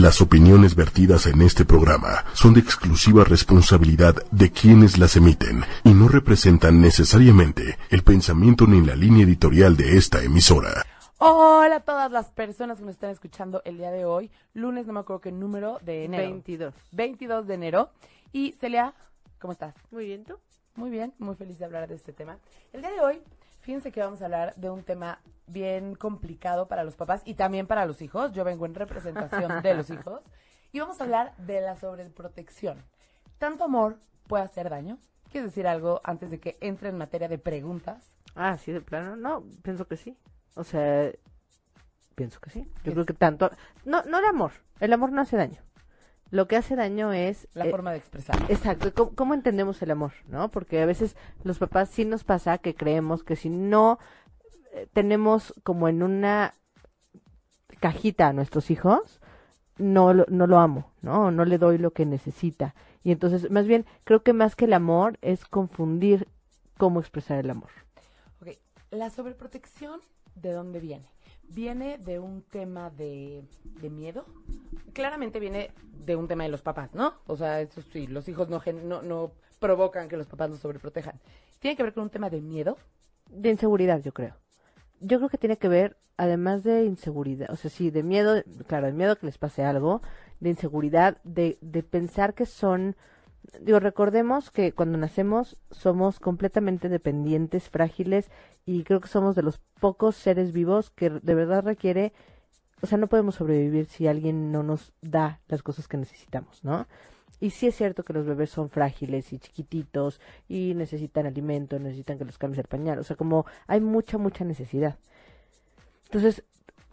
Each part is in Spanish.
Las opiniones vertidas en este programa son de exclusiva responsabilidad de quienes las emiten y no representan necesariamente el pensamiento ni la línea editorial de esta emisora. Hola a todas las personas que nos están escuchando el día de hoy, lunes, no me acuerdo qué número de enero. 22. 22 de enero. Y Celia, ¿cómo estás? Muy bien, ¿tú? Muy bien, muy feliz de hablar de este tema. El día de hoy, fíjense que vamos a hablar de un tema bien complicado para los papás y también para los hijos. Yo vengo en representación de los hijos. Y vamos a hablar de la sobreprotección. ¿Tanto amor puede hacer daño? ¿Quieres decir algo antes de que entre en materia de preguntas? Ah, sí, de plano. No, pienso que sí. O sea, pienso que sí. Yo creo que tanto... No, no el amor. El amor no hace daño. Lo que hace daño es... La eh, forma de expresar. Exacto. ¿Cómo, cómo entendemos el amor? ¿No? Porque a veces los papás sí nos pasa que creemos que si no tenemos como en una cajita a nuestros hijos, no, lo- no lo amo, ¿no? No le doy lo que necesita. Y entonces, más bien, creo que más que el amor es confundir cómo expresar el amor. Ok, la sobreprotección, ¿de dónde viene? ¿Viene de un tema de, de miedo? Claramente viene de un tema de los papás, ¿no? O sea, eso sí, los hijos no, no, no provocan que los papás los sobreprotejan. ¿Tiene que ver con un tema de miedo? De inseguridad, yo creo. Yo creo que tiene que ver, además de inseguridad, o sea, sí, de miedo, claro, de miedo que les pase algo, de inseguridad, de, de pensar que son, digo, recordemos que cuando nacemos somos completamente dependientes, frágiles, y creo que somos de los pocos seres vivos que de verdad requiere, o sea, no podemos sobrevivir si alguien no nos da las cosas que necesitamos, ¿no? Y sí es cierto que los bebés son frágiles y chiquititos y necesitan alimento, necesitan que los cambies el pañal, o sea, como hay mucha, mucha necesidad. Entonces,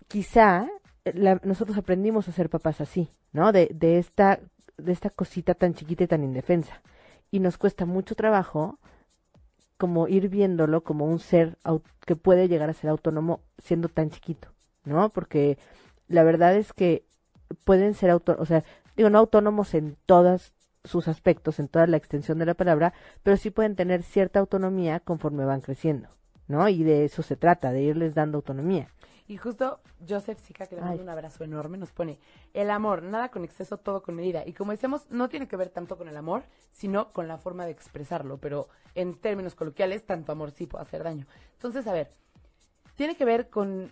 quizá eh, nosotros aprendimos a ser papás así, ¿no? De, de, esta, de esta cosita tan chiquita y tan indefensa. Y nos cuesta mucho trabajo como ir viéndolo como un ser que puede llegar a ser autónomo siendo tan chiquito, ¿no? Porque la verdad es que pueden ser autónomos, o sea, digo, no autónomos en todos sus aspectos, en toda la extensión de la palabra, pero sí pueden tener cierta autonomía conforme van creciendo, ¿no? Y de eso se trata, de irles dando autonomía. Y justo Joseph Sica, que le mando un abrazo enorme, nos pone, el amor, nada con exceso, todo con medida. Y como decíamos, no tiene que ver tanto con el amor, sino con la forma de expresarlo. Pero en términos coloquiales, tanto amor sí puede hacer daño. Entonces, a ver, tiene que ver con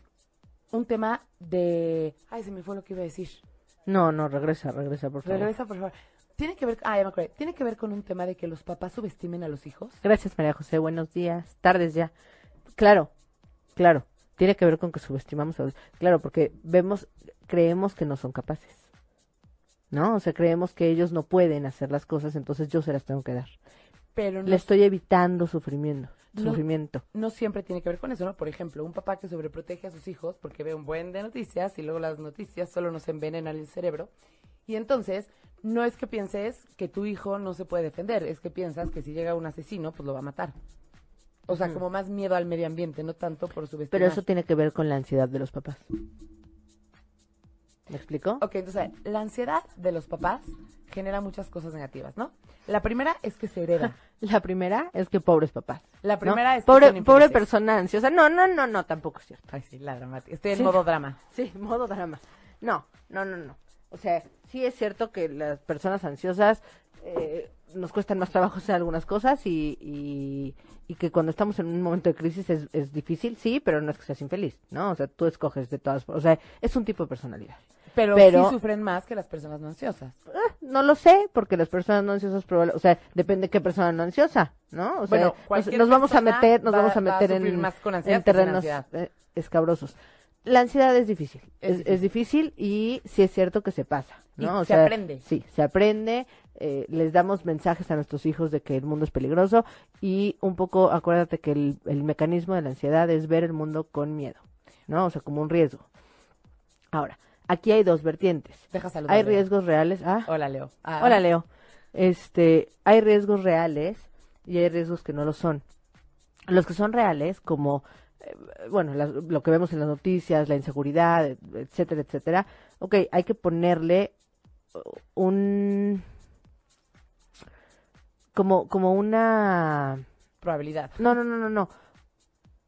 un tema de... Ay, se me fue lo que iba a decir. No, no, regresa, regresa, por favor. Regresa, por favor. Tiene que ver... Ah, ya me. Tiene que ver con un tema de que los papás subestimen a los hijos. Gracias, María José. Buenos días, tardes ya. Claro, claro. Tiene que ver con que subestimamos a los... Claro, porque vemos, creemos que no son capaces. ¿No? O sea, creemos que ellos no pueden hacer las cosas, entonces yo se las tengo que dar. Pero no, Le estoy evitando sufrimiento. No. Sufrimiento. no siempre tiene que ver con eso, ¿no? Por ejemplo, un papá que sobreprotege a sus hijos porque ve un buen de noticias y luego las noticias solo nos envenenan el cerebro. Y entonces, no es que pienses que tu hijo no se puede defender, es que piensas que si llega un asesino, pues lo va a matar. O sea, como más miedo al medio ambiente, no tanto por subestimar. Pero eso tiene que ver con la ansiedad de los papás. ¿Me explico? Ok, entonces, la ansiedad de los papás genera muchas cosas negativas, ¿no? La primera es que se hereda. La primera es que pobres papás. La ¿no? primera es que pobre, son pobre persona ansiosa. No, no, no, no, tampoco es cierto. Ay, sí, la dramática. Estoy en Sí. modo drama. Sí, modo drama. No, no, no, no. O sea, sí es cierto que las personas ansiosas eh, nos cuestan más trabajo hacer algunas cosas y, y, y que cuando estamos en un momento de crisis es, es difícil, sí, pero no es que seas infeliz, ¿no? O sea, tú escoges de todas. O sea, es un tipo de personalidad. Pero, Pero- sí sufren más que las personas no ansiosas. Ah, no lo sé, porque las personas no ansiosas, probable- o sea, depende de qué persona no ansiosa, ¿no? O sea, nos, vamos a meter, nos va- vamos a a meter sufrir en, más con ansiedad en terrenos eh, escabrosos. La ansiedad es difícil, Es es, difícil. es difícil y sí es cierto que se pasa, Y ¿no? O se sea, aprende. Sí, se aprende, eh, les damos mensajes a nuestros hijos de que el mundo es peligroso y un poco acuérdate que el, el mecanismo de la ansiedad es ver el mundo con miedo, ¿no? O sea, como un riesgo. Ahora, aquí hay dos vertientes. Deja saludar. Hay riesgos reales. Ah, Hola, Leo. Ah, Hola, Leo. Este, hay riesgos reales y hay riesgos que no lo son. Los que son reales, como, eh, bueno, las- lo que vemos en las noticias, la inseguridad, et- etcétera, etcétera. Ok, hay que ponerle uh, un, como, como una, Probabilidad. no, no, no, no, no,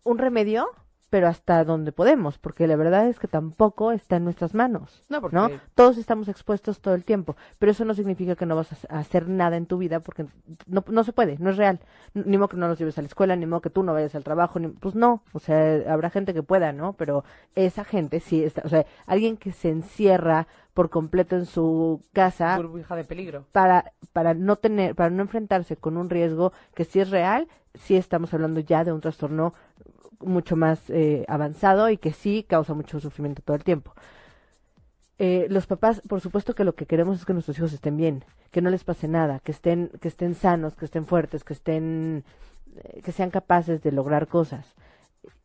un remedio pero hasta donde podemos, porque la verdad es que tampoco está en nuestras manos. No, porque- ¿no? Todos estamos expuestos todo el tiempo, pero eso no significa que no vas a hacer nada en tu vida, porque no, no se puede, no es real. Ni modo que no los lleves a la escuela, ni modo que tú no vayas al trabajo, ni, pues no, o sea, habrá gente que pueda, ¿no? Pero esa gente sí está, o sea, alguien que se encierra por completo en su casa Burbuja de peligro. para, para no tener, para no enfrentarse con un riesgo que sí es real, sí estamos hablando ya de un trastorno mucho más eh, avanzado y que sí causa mucho sufrimiento todo el tiempo. Eh, los papás, por supuesto que lo que queremos es que nuestros hijos estén bien, que no les pase nada, que estén, que estén sanos, que estén fuertes, que estén, eh, que sean capaces de lograr cosas.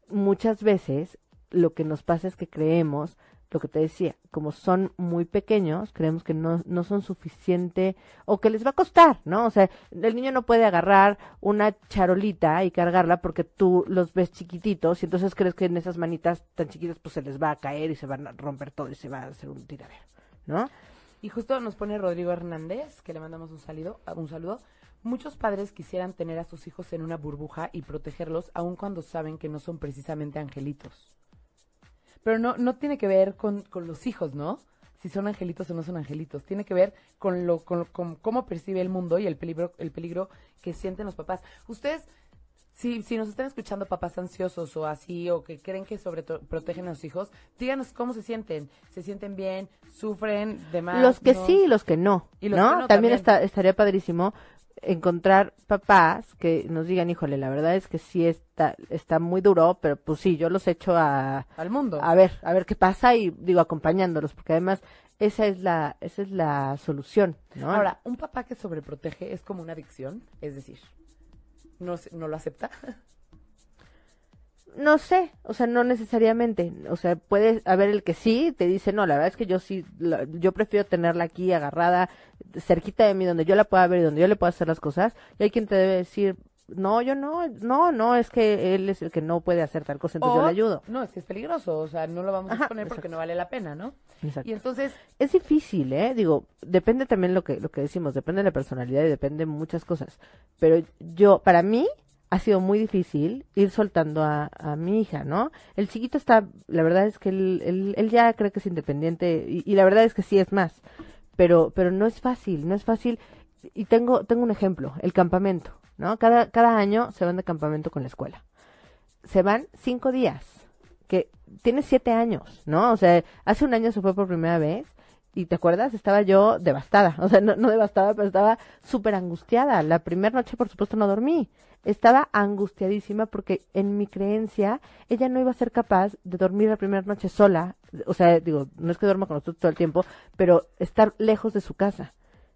Muchas veces lo que nos pasa es que creemos, lo que te decía, como son muy pequeños, creemos que no, no son suficiente o que les va a costar, ¿no? O sea, el niño no puede agarrar una charolita y cargarla porque tú los ves chiquititos y entonces crees que en esas manitas tan chiquitas pues se les va a caer y se van a romper todo y se va a hacer un tiradero, ¿no? Y justo nos pone Rodrigo Hernández, que le mandamos un saludo, un saludo. Muchos padres quisieran tener a sus hijos en una burbuja y protegerlos, aun cuando saben que no son precisamente angelitos. Pero no, no tiene que ver con, con los hijos, ¿no? Si son angelitos o no son angelitos. Tiene que ver con lo, con, con cómo percibe el mundo y el peligro, el peligro que sienten los papás. Ustedes, si, si nos están escuchando papás ansiosos o así, o que creen que sobre protegen a sus hijos, díganos cómo se sienten. ¿Se sienten bien? ¿Sufren de más? los que ¿No? sí y los que no, Y los ¿no? que no también, también. Está, estaría padrísimo encontrar papás que nos digan, híjole, la verdad es que sí está, está muy duro, pero pues sí, yo los echo a, Al mundo. a ver, a ver qué pasa y digo acompañándolos, porque además esa es la, esa es la solución, ¿no? Ahora, un papá que sobreprotege es como una adicción, es decir, no, no lo acepta. No sé, o sea, no necesariamente, o sea, puede haber el que sí, te dice, no, la verdad es que yo sí, la- yo prefiero tenerla aquí agarrada, cerquita de mí, donde yo la pueda ver y donde yo le pueda hacer las cosas, y hay quien te debe decir, no, yo no, no, no, es que él es el que no puede hacer tal cosa, entonces yo le ayudo. No, es que es peligroso, o sea, no lo vamos a Ajá, exponer porque no vale la pena, ¿no? Exacto. Y entonces, Es difícil, ¿eh? Digo, depende también lo que, lo que decimos, depende de la personalidad y depende de muchas cosas. Pero yo, para mí, ha sido muy difícil ir soltando a, mi hija, ¿no? El chiquito está, la verdad es que él, él, él ya cree que es independiente y, y la verdad es que sí es más. Pero, pero no es fácil, no es fácil. Y tengo, tengo un ejemplo, el campamento, ¿no? Cada, cada año se van de campamento con la escuela. Se van cinco días que tiene siete años, ¿no? O sea, hace un año se fue por primera vez y te acuerdas, estaba yo devastada, o sea, no, no devastada, pero estaba súper angustiada. La primera noche, por supuesto, no dormí. Estaba angustiadísima porque en mi creencia ella no iba a ser capaz de dormir la primera noche sola. O sea, digo, no es que duerma con nosotros todo el tiempo, pero estar lejos de su casa,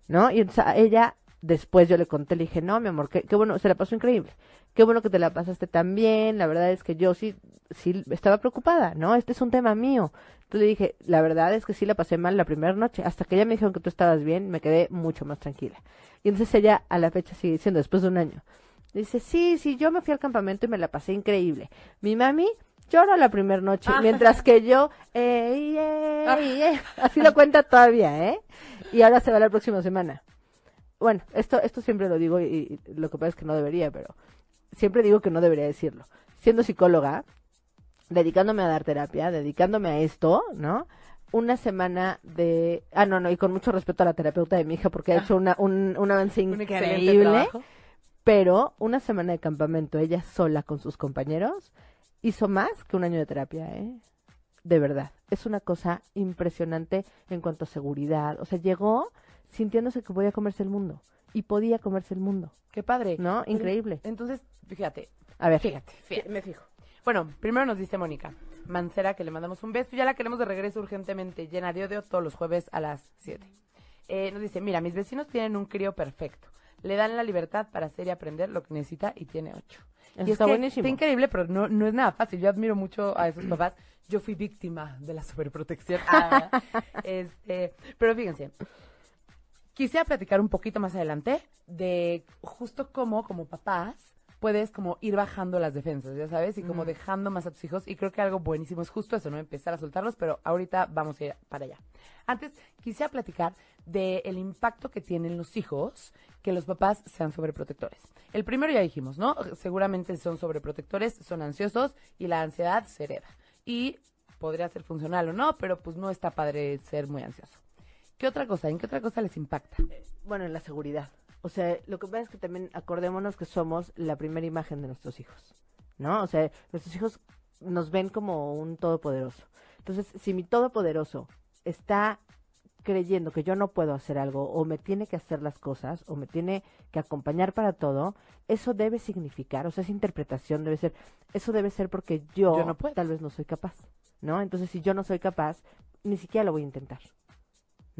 ¿no? Y entonces a ella, después yo le conté, le dije, no, mi amor, qué, qué bueno, se la pasó increíble. Qué bueno que te la pasaste tan bien. La verdad es que yo sí, sí estaba preocupada, ¿no? Este es un tema mío. Entonces le dije, la verdad es que sí la pasé mal la primera noche. Hasta que ella me dijeron que tú estabas bien, me quedé mucho más tranquila. Y entonces ella a la fecha sigue diciendo, después de un año, dice, sí, sí, yo me fui al campamento y me la pasé increíble. Mi mami lloró la primera noche, Ah. mientras que yo, ey, ey, ey, así lo cuenta todavía, ¿eh? Y ahora se va la próxima semana. Bueno, esto, esto siempre lo digo y, y lo que pasa es que no debería, pero siempre digo que no debería decirlo. Siendo psicóloga, dedicándome a dar terapia, dedicándome a esto, ¿no? Una semana de... Ah, no, no, y con mucho respeto a la terapeuta de mi hija porque ha hecho una, un, un avance un increíble. Pero una semana de campamento, ella sola con sus compañeros, hizo más que un año de terapia, ¿eh? De verdad. Es una cosa impresionante en cuanto a seguridad. O sea, llegó sintiéndose que podía comerse el mundo. Y podía comerse el mundo. Qué padre. ¿No? Increíble. Entonces, fíjate, A ver. fíjate, fíjate. Me fijo. Bueno, primero nos dice Mónica Mancera que le mandamos un beso. Ya la queremos de regreso urgentemente, llena de odio todos los jueves a las 7. Eh, nos dice, mira, mis vecinos tienen un crío perfecto. Le dan la libertad para hacer y aprender lo que necesita y tiene ocho. Eso y es está buenísimo. Está increíble, pero no, no es nada fácil. Yo admiro mucho a esos papás. Yo fui víctima de la sobreprotección. Ah, este, pero fíjense, quisiera platicar un poquito más adelante de justo cómo, como papás, puedes como ir bajando las defensas, ya sabes, y como dejando más a tus hijos. Y creo que algo buenísimo es justo eso, ¿no? Empezar a soltarlos, pero ahorita vamos a ir para allá. Antes, quisiera platicar del impacto que tienen los hijos que los papás sean sobreprotectores. El primero ya dijimos, ¿no? Seguramente son sobreprotectores, son ansiosos y la ansiedad se hereda. Y podría ser funcional o no, pero pues no está padre ser muy ansioso. ¿Qué otra cosa? ¿En qué otra cosa les impacta? Bueno, en la seguridad. O sea, lo que pasa es que también acordémonos que somos la primera imagen de nuestros hijos, ¿no? O sea, nuestros hijos nos ven como un todopoderoso. Entonces, si mi todopoderoso está creyendo que yo no puedo hacer algo o me tiene que hacer las cosas o me tiene que acompañar para todo, eso debe significar, o sea, esa interpretación debe ser, eso debe ser porque yo, Yo no puedo. tal vez no soy capaz, ¿no? Entonces, si yo no soy capaz, ni siquiera lo voy a intentar.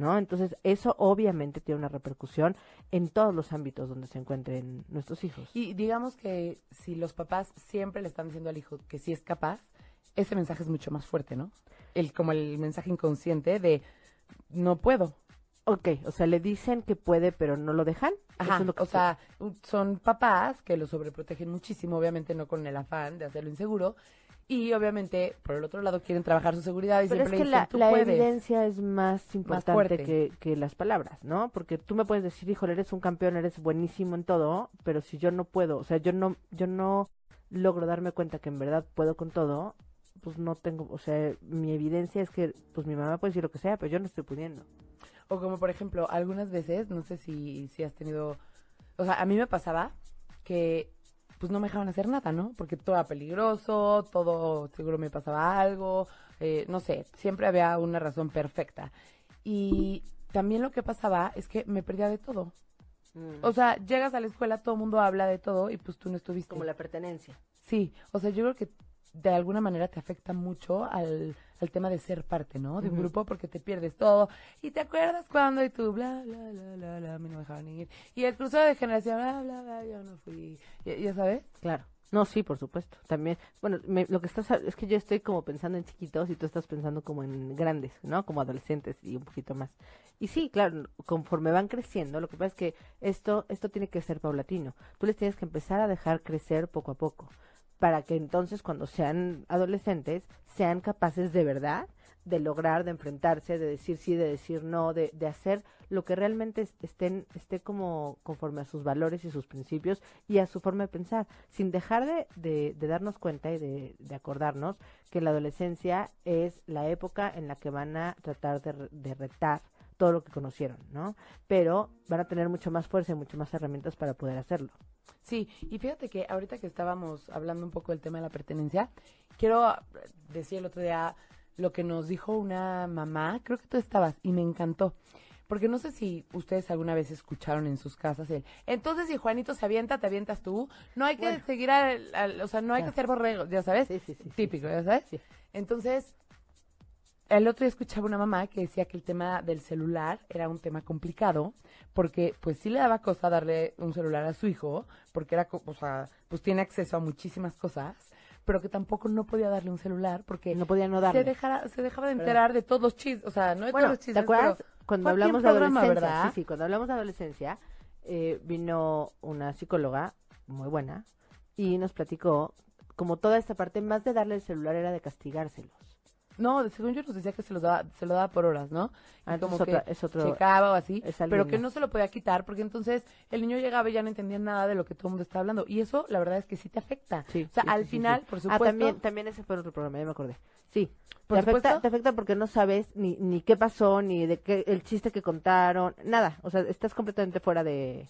¿No? Entonces, eso obviamente tiene una repercusión en todos los ámbitos donde se encuentren nuestros hijos. Y digamos que si los papás siempre le están diciendo al hijo que sí es capaz, ese mensaje es mucho más fuerte, ¿no? El, como el mensaje inconsciente de no puedo. Ok, o sea, le dicen que puede, pero no lo dejan. Eso Ajá, es lo que o sea, son papás que lo sobreprotegen muchísimo, obviamente no con el afán de hacerlo inseguro. Y obviamente, por el otro lado, quieren trabajar su seguridad y Pero es siempre que dicen, la, tú la puedes. evidencia es más importante que, que las palabras, ¿no? Porque tú me puedes decir, híjole, eres un campeón, eres buenísimo en todo, pero si yo no puedo, o sea, yo no, yo no logro darme cuenta que en verdad puedo con todo, pues no tengo, o sea, mi evidencia es que, pues mi mamá puede decir lo que sea, pero yo no estoy pudiendo. O como por ejemplo, algunas veces, no sé si, si has tenido, o sea, a mí me pasaba que pues no me dejaban hacer nada, ¿no? Porque todo era peligroso, todo seguro me pasaba algo, eh, no sé, siempre había una razón perfecta. Y también lo que pasaba es que me perdía de todo. O sea, llegas a la escuela, todo el mundo habla de todo y pues tú no estuviste. Como la pertenencia. Sí, o sea, yo creo que de alguna manera te afecta mucho al, al tema de ser parte, ¿no? De un grupo porque te pierdes todo. Y te acuerdas cuando y tú, bla, bla, bla, bla, bla, a mí no me dejaban ir. Y el crucero de generación, bla, bla, bla, yo no fui. Ya, ya sabes? Claro. No, sí, por supuesto. También, bueno, me- lo que estás, es que yo estoy como pensando en chiquitos y tú estás pensando como en grandes, ¿no? Como adolescentes y un poquito más. Y sí, claro, conforme van creciendo, lo que pasa es que esto, esto tiene que ser paulatino. Tú les tienes que empezar a dejar crecer poco a poco, para que entonces cuando sean adolescentes sean capaces de verdad de lograr, de enfrentarse, de decir sí, de decir no, de, de hacer lo que realmente es- estén, esté como conforme a sus valores y sus principios y a su forma de pensar, sin dejar de, de- darnos cuenta y de, de acordarnos que la adolescencia es la época en la que van a tratar de, de retar todo lo que conocieron, ¿no? Pero van a tener mucho más fuerza y mucho más herramientas para poder hacerlo. Sí, y fíjate que ahorita que estábamos hablando un poco del tema de la pertenencia, quiero eh, decir el otro día lo que nos dijo una mamá, creo que tú estabas, y me encantó. Porque no sé si ustedes alguna vez escucharon en sus casas el, entonces si Juanito se avienta, te avientas tú. No hay que Bueno. seguir al, al- o sea, no hay Claro. que ser borregos, ya sabes. Sí, sí, sí, Típico, ya sabes. Sí. Entonces, el otro día escuchaba una mamá que decía que el tema del celular era un tema complicado, porque pues sí le daba cosa darle un celular a su hijo, porque era, o sea, pues tiene acceso a muchísimas cosas, pero que tampoco no podía darle un celular porque No podía no darle. se, dejara, se dejaba de enterar de todos los chismes, o sea, no de Bueno, todos los ¿te chismes, acuerdas pero cuando hablamos de adolescencia? ¿verdad? Sí, sí, cuando hablamos de adolescencia, eh, vino una psicóloga muy buena y nos platicó como toda esta parte, más de darle el celular era de castigárselos. No, según yo nos decía que se los daba, se lo daba por horas, ¿no? Ah, como entonces que otra- es otro- checaba o así, es pero que no se lo podía quitar porque entonces el niño llegaba y ya no entendía nada de lo que todo el mundo estaba hablando. Y eso, la verdad es que sí te afecta. Sí, o sea, sí, al sí, final, por Ah, supuesto. también, también ese fue otro programa, ya me acordé. Sí, Por te afecta, supuesto. te afecta porque no sabes ni, ni qué pasó, ni de qué, el chiste que contaron, nada. O sea, estás completamente fuera de,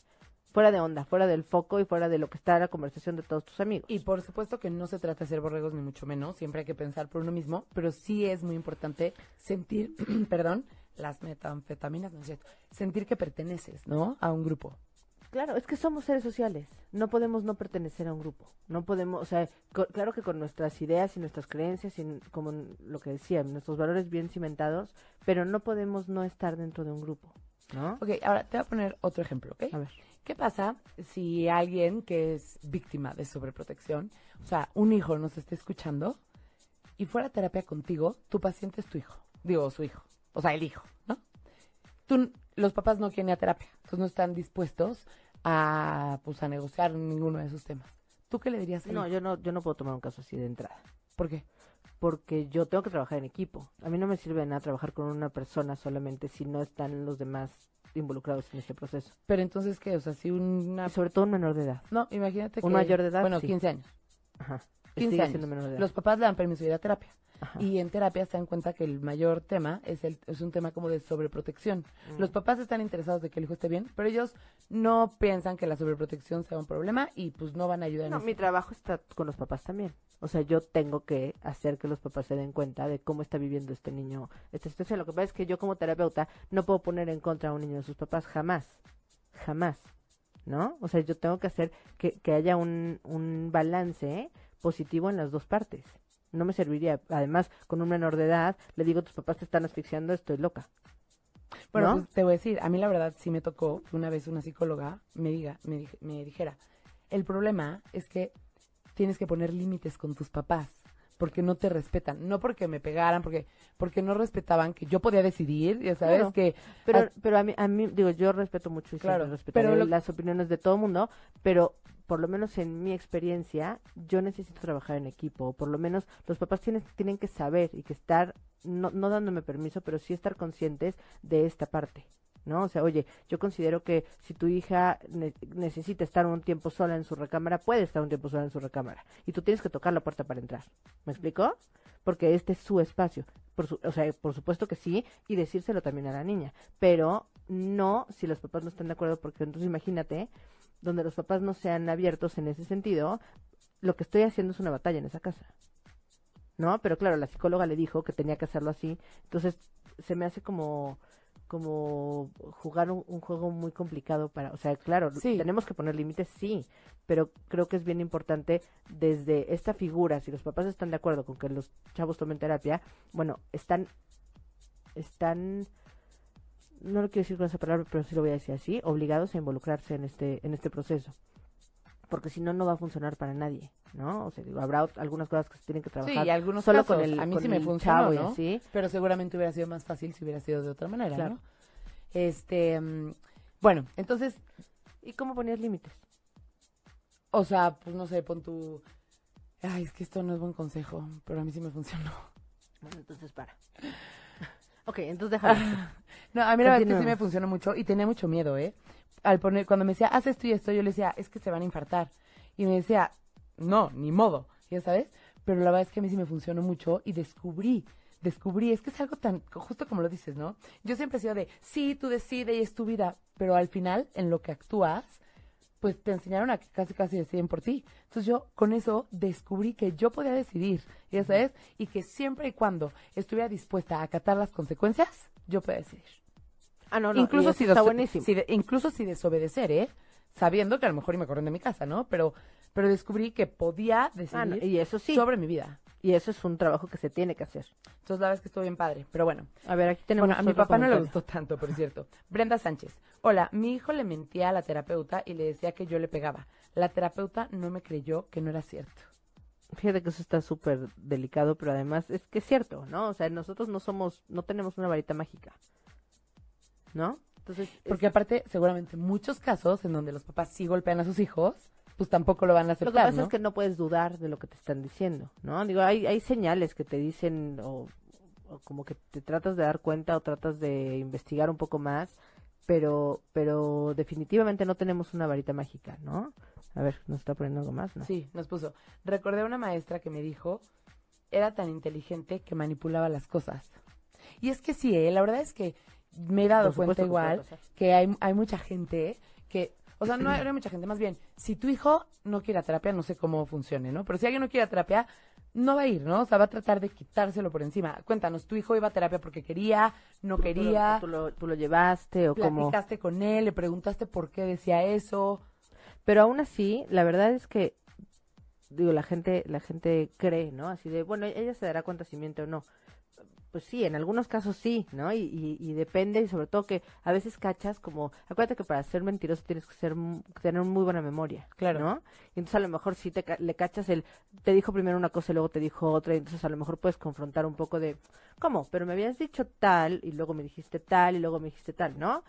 fuera de onda, fuera del foco y fuera de lo que está la conversación de todos tus amigos. Y por supuesto que no se trata de ser borregos ni mucho menos, siempre hay que pensar por uno mismo, pero sí es muy importante sentir, perdón, las metanfetaminas, no es cierto, sentir que perteneces, ¿no? A un grupo. Claro, es que somos seres sociales. No podemos no pertenecer a un grupo. No podemos, o sea, co- claro que con nuestras ideas y nuestras creencias y como lo que decía, nuestros valores bien cimentados, pero no podemos no estar dentro de un grupo, ¿no? Ok, ahora te voy a poner otro ejemplo, ¿ok? A ver. ¿Qué pasa si alguien que es víctima de sobreprotección, o sea, un hijo nos está escuchando y fuera a terapia contigo, tu paciente es tu hijo, digo, su hijo, o sea, el hijo, ¿no? Tú, los papás no quieren ir a terapia, entonces no están dispuestos a, pues, a negociar ninguno de esos temas. ¿Tú qué le dirías? a No, yo no, yo no puedo tomar un caso así de entrada. ¿Por qué? Porque yo tengo que trabajar en equipo. A mí no me sirve de nada trabajar con una persona solamente si no están los demás involucrados en este proceso. Pero entonces, ¿qué? O sea, si una... Sobre todo un menor de edad. No, imagínate que... Un mayor de edad, Bueno, sí. 15 años. Ajá. 15 Sigue años. siendo menor de edad. Los papás le dan permiso de ir a terapia. Ajá. Y en terapia se dan cuenta que el mayor tema es, el, es un tema como de sobreprotección. Mm. Los papás están interesados de que el hijo esté bien, pero ellos no piensan que la sobreprotección sea un problema y pues no van a ayudar No, en mi eso. trabajo está con los papás también. O sea, yo tengo que hacer que los papás se den cuenta de cómo está viviendo este niño esta situación. Lo que pasa es que yo como terapeuta no puedo poner en contra a un niño de sus papás, jamás, jamás, ¿no? O sea, yo tengo que hacer que, que haya un, un balance positivo en las dos partes. No me serviría, además, con un menor de edad, le digo, tus papás te están asfixiando, estoy loca. Bueno, ¿no? pues te voy a decir, a mí la verdad sí me tocó que una vez una psicóloga me diga, me, dij- me dijera, el problema es que tienes que poner límites con tus papás porque no te respetan, no porque me pegaran, porque porque no respetaban que yo podía decidir, ya sabes Claro. que Pero, Ah, pero a mí, a mí, digo, yo respeto mucho y Claro, lo- las opiniones de todo el mundo, pero por lo menos en mi experiencia, yo necesito trabajar en equipo, o por lo menos los papás tienen, tienen que saber y que estar, no, no dándome permiso, pero sí estar conscientes de esta parte. ¿No? O sea, oye, yo considero que si tu hija ne- necesita estar un tiempo sola en su recámara, puede estar un tiempo sola en su recámara. Y tú tienes que tocar la puerta para entrar. ¿Me explicó? Porque este es su espacio. Por su- o sea, por supuesto que sí, y decírselo también a la niña. Pero no si los papás no están de acuerdo, porque entonces imagínate, donde los papás no sean abiertos en ese sentido, lo que estoy haciendo es una batalla en esa casa. ¿No? Pero claro, la psicóloga le dijo que tenía que hacerlo así. Entonces, se me hace como como jugar un, un juego muy complicado para, o sea, claro, Sí. tenemos que poner límites, sí, pero creo que es bien importante desde esta figura, si los papás están de acuerdo con que los chavos tomen terapia, bueno, están, están, no lo quiero decir con esa palabra, pero sí lo voy a decir así, obligados a involucrarse en este, en este proceso. Porque si no, no va a funcionar para nadie, ¿no? O sea, digo, habrá algunas cosas que se tienen que sí, trabajar y algunos solo casos, con el, a mí sí me funcionó, ¿no? así. Pero seguramente hubiera sido más fácil si hubiera sido de otra manera, Claro. ¿no? Este, mm, bueno, entonces, ¿Y cómo ponías límites? o sea, pues no sé, pon tu Ay, es que esto no es buen consejo, pero a mí sí me funcionó. Bueno, entonces para. ok, entonces déjalo. No, a mí la verdad es que sí me funcionó mucho y tenía mucho miedo, ¿eh? Al poner, cuando me decía, haz esto y esto, yo le decía, es que se van a infartar. Y me decía, no, ni modo, ya sabes. Pero la verdad es que a mí sí me funcionó mucho y descubrí, descubrí, es que es algo tan, justo como lo dices, ¿no? Yo siempre he sido de, sí, tú decides y es tu vida, pero al final, en lo que actúas, pues te enseñaron a que casi casi deciden por ti. Entonces yo con eso descubrí que yo podía decidir, ya sabes, y que siempre y cuando estuviera dispuesta a acatar las consecuencias, yo podía decidir. Ah, no, no, incluso, si está buenísimo. si de- incluso si desobedecer, ¿eh? Sabiendo que a lo mejor y me corren de mi casa, ¿no? Pero, pero descubrí que podía decidir Ah, no, y eso sí. sobre mi vida. Y eso es un trabajo que se tiene que hacer. Entonces la verdad es que estuvo bien padre. Pero bueno, A ver, aquí tenemos. bueno, a mi papá no le gustó tanto, por cierto. Brenda Sánchez. Hola, mi hijo le mentía a la terapeuta y le decía que yo le pegaba. La terapeuta no me creyó que no era cierto. Fíjate que eso está súper delicado, pero además es que es cierto, ¿no? O sea, nosotros no somos, no tenemos una varita mágica, ¿no? Entonces, es- Porque aparte, seguramente muchos casos en donde los papás sí golpean a sus hijos, pues tampoco lo van a lo que aceptar, pasa ¿no? es que no puedes dudar de lo que te están diciendo, ¿no? Digo, hay, hay señales que te dicen o, o como que te tratas de dar cuenta o tratas de investigar un poco más, pero, pero definitivamente no tenemos una varita mágica, ¿no? A ver, ¿nos está poniendo algo más? No. Sí, nos puso. Recordé a una maestra que me dijo, era tan inteligente que manipulaba las cosas. Y es que sí, ¿eh? la verdad es que me he dado cuenta igual que hay, hay mucha gente que, o sea, no hay, no hay mucha gente, más bien, si tu hijo no quiere a terapia, no sé cómo funcione, ¿no? Pero si alguien no quiere a terapia, no va a ir, ¿no? O sea, va a tratar de quitárselo por encima. Cuéntanos, ¿tu hijo iba a terapia porque quería, no Tú lo- quería? Tú lo, tú lo llevaste o como... platicaste con él, le preguntaste por qué decía eso. Pero aún así, la verdad es que, digo, la gente, la gente cree, ¿no? Así de, bueno, ella se dará cuenta si miente o no. Pues sí, en algunos casos sí, ¿no? Y, y, y depende, y sobre todo que a veces cachas como, acuérdate que para ser mentiroso tienes que ser tener muy buena memoria, Claro. ¿no? Y entonces a lo mejor sí te, le cachas el, te dijo primero una cosa y luego te dijo otra, y entonces a lo mejor puedes confrontar un poco de, ¿cómo? Pero me habías dicho tal, y luego me dijiste tal, y luego me dijiste tal, ¿no?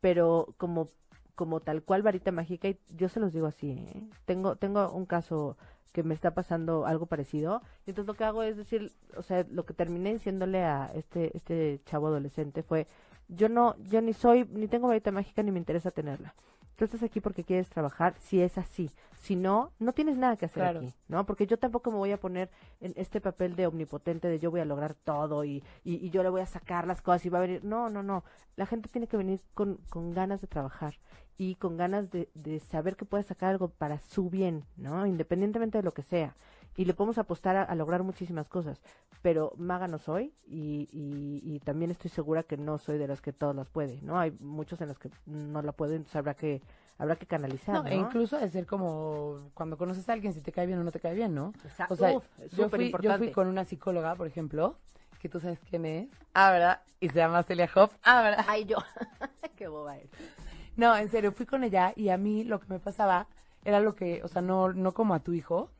Pero como como tal cual varita mágica y yo se los digo así, ¿eh? Tengo, tengo un caso que me está pasando algo parecido. Y entonces lo que hago es decir, o sea, lo que terminé diciéndole a este, este chavo adolescente fue, yo no, yo ni soy, ni tengo varita mágica ni me interesa tenerla. Tú estás aquí porque quieres trabajar, si es así. Si no, no tienes nada que hacer aquí, ¿no? Porque yo tampoco me voy a poner en este papel de omnipotente de yo voy a lograr todo y, y, y yo le voy a sacar las cosas y va a venir. No, no, no. La gente tiene que venir con, con ganas de trabajar y con ganas de, de saber que puede sacar algo para su bien, ¿no? Independientemente de lo que sea y le podemos apostar a, lograr muchísimas cosas. Pero maga no soy y, y, también estoy segura que no soy de las que todas las puede, ¿no? Hay muchos en los que no la pueden, entonces habrá que habrá que canalizar, ¿no? E incluso de ser como cuando conoces a alguien si te cae bien o no te cae bien, ¿no? O sea, yo, fui, yo fui con una psicóloga, por ejemplo, que tú sabes quién es. Ah, ¿verdad? Y se llama Celia Hoff. Ah, ¿verdad? Ay, yo. Qué boba es. No, en serio, fui con ella y a mí lo que me pasaba era lo que, o sea, no, no como a tu hijo,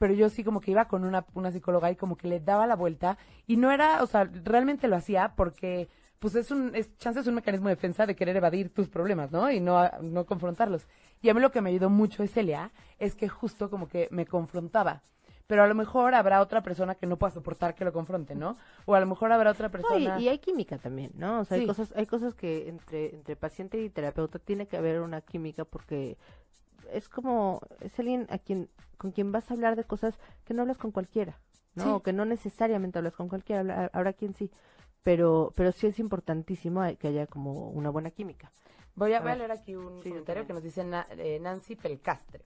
pero yo sí como que iba con una, una psicóloga y como que le daba la vuelta y no era, o sea, realmente lo hacía porque pues es un, es, chance es un mecanismo de defensa de querer evadir tus problemas, ¿no? Y no, no confrontarlos. Y a mí lo que me ayudó mucho es Celia, es que justo como que me confrontaba. Pero a lo mejor habrá otra persona que no pueda soportar que lo confronte, ¿no? O a lo mejor habrá otra persona. y, hay química también, ¿no? O sea, hay cosas, hay cosas que entre, entre paciente y terapeuta tiene que haber una química porque es como, es alguien a quien, con quien vas a hablar de cosas que no hablas con cualquiera, ¿no? O que no necesariamente hablas con cualquiera, habrá quien sí, pero, pero sí es importantísimo que haya como una buena química. Voy a, leer aquí un comentario que nos dice eh, Nancy Pelcastre.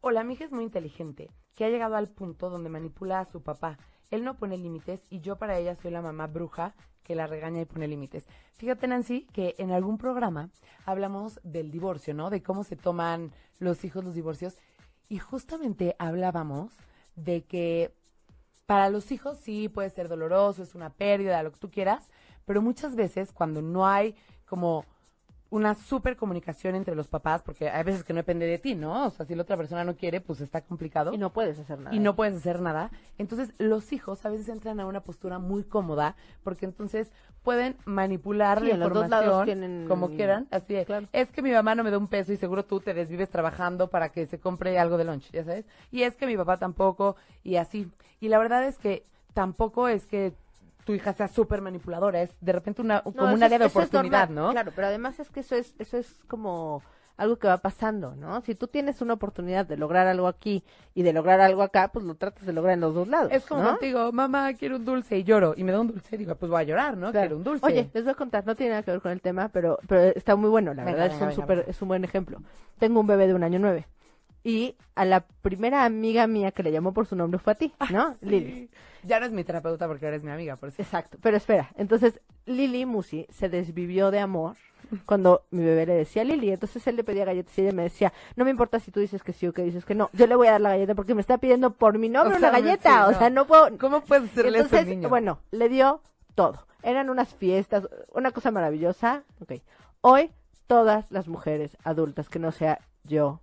Hola, mi hija es muy inteligente, que ha llegado al punto donde manipula a su papá. Él no pone límites y yo para ella soy la mamá bruja que la regaña y pone límites. Fíjate, Nancy, que en algún programa hablamos del divorcio, ¿no? De cómo se toman los hijos los divorcios. Y justamente hablábamos de que para los hijos sí puede ser doloroso, es una pérdida, lo que tú quieras, pero muchas veces cuando no hay como una super comunicación entre los papás, porque hay veces que no depende de ti, ¿no? O sea, si la otra persona no quiere, pues está complicado. Y no puedes hacer nada. Y no puedes hacer nada. Entonces, los hijos a veces entran a una postura muy cómoda, porque entonces pueden manipular la información como quieran. Así es. Es que mi mamá no me da un peso y seguro tú te desvives trabajando para que se compre algo de lunch, ya sabes. Y es que mi papá tampoco, y así. Y la verdad es que tampoco es que tu hija sea súper manipuladora, es de repente una, como un área de oportunidad, ¿no? Claro, pero además es que eso es, eso es como algo que va pasando, ¿no? Si tú tienes una oportunidad de lograr algo aquí y de lograr algo acá, pues lo tratas de lograr en los dos lados. Es como contigo, mamá, quiero un dulce y lloro y me da un dulce y digo, pues voy a llorar, ¿no? Quiero un dulce. Oye, les voy a contar, no tiene nada que ver con el tema, pero, pero está muy bueno, la verdad, es un super, es un buen ejemplo. Tengo un bebé de un año nueve y a la primera amiga mía que le llamó por su nombre fue a ti, ¿no? Lili. Ya no es mi terapeuta porque eres mi amiga, por eso. Exacto, pero espera, entonces Lili Musi se desvivió de amor cuando mi bebé le decía a Lili, entonces él le pedía galletas y ella me decía, no me importa si tú dices que sí o que dices que no, yo le voy a dar la galleta porque me está pidiendo por mi nombre una galleta, o sea, no puedo... ¿Cómo puedes hacerle entonces, eso niño? Bueno, le dio todo, eran unas fiestas, una cosa maravillosa, ok. Hoy todas las mujeres adultas, que no sea yo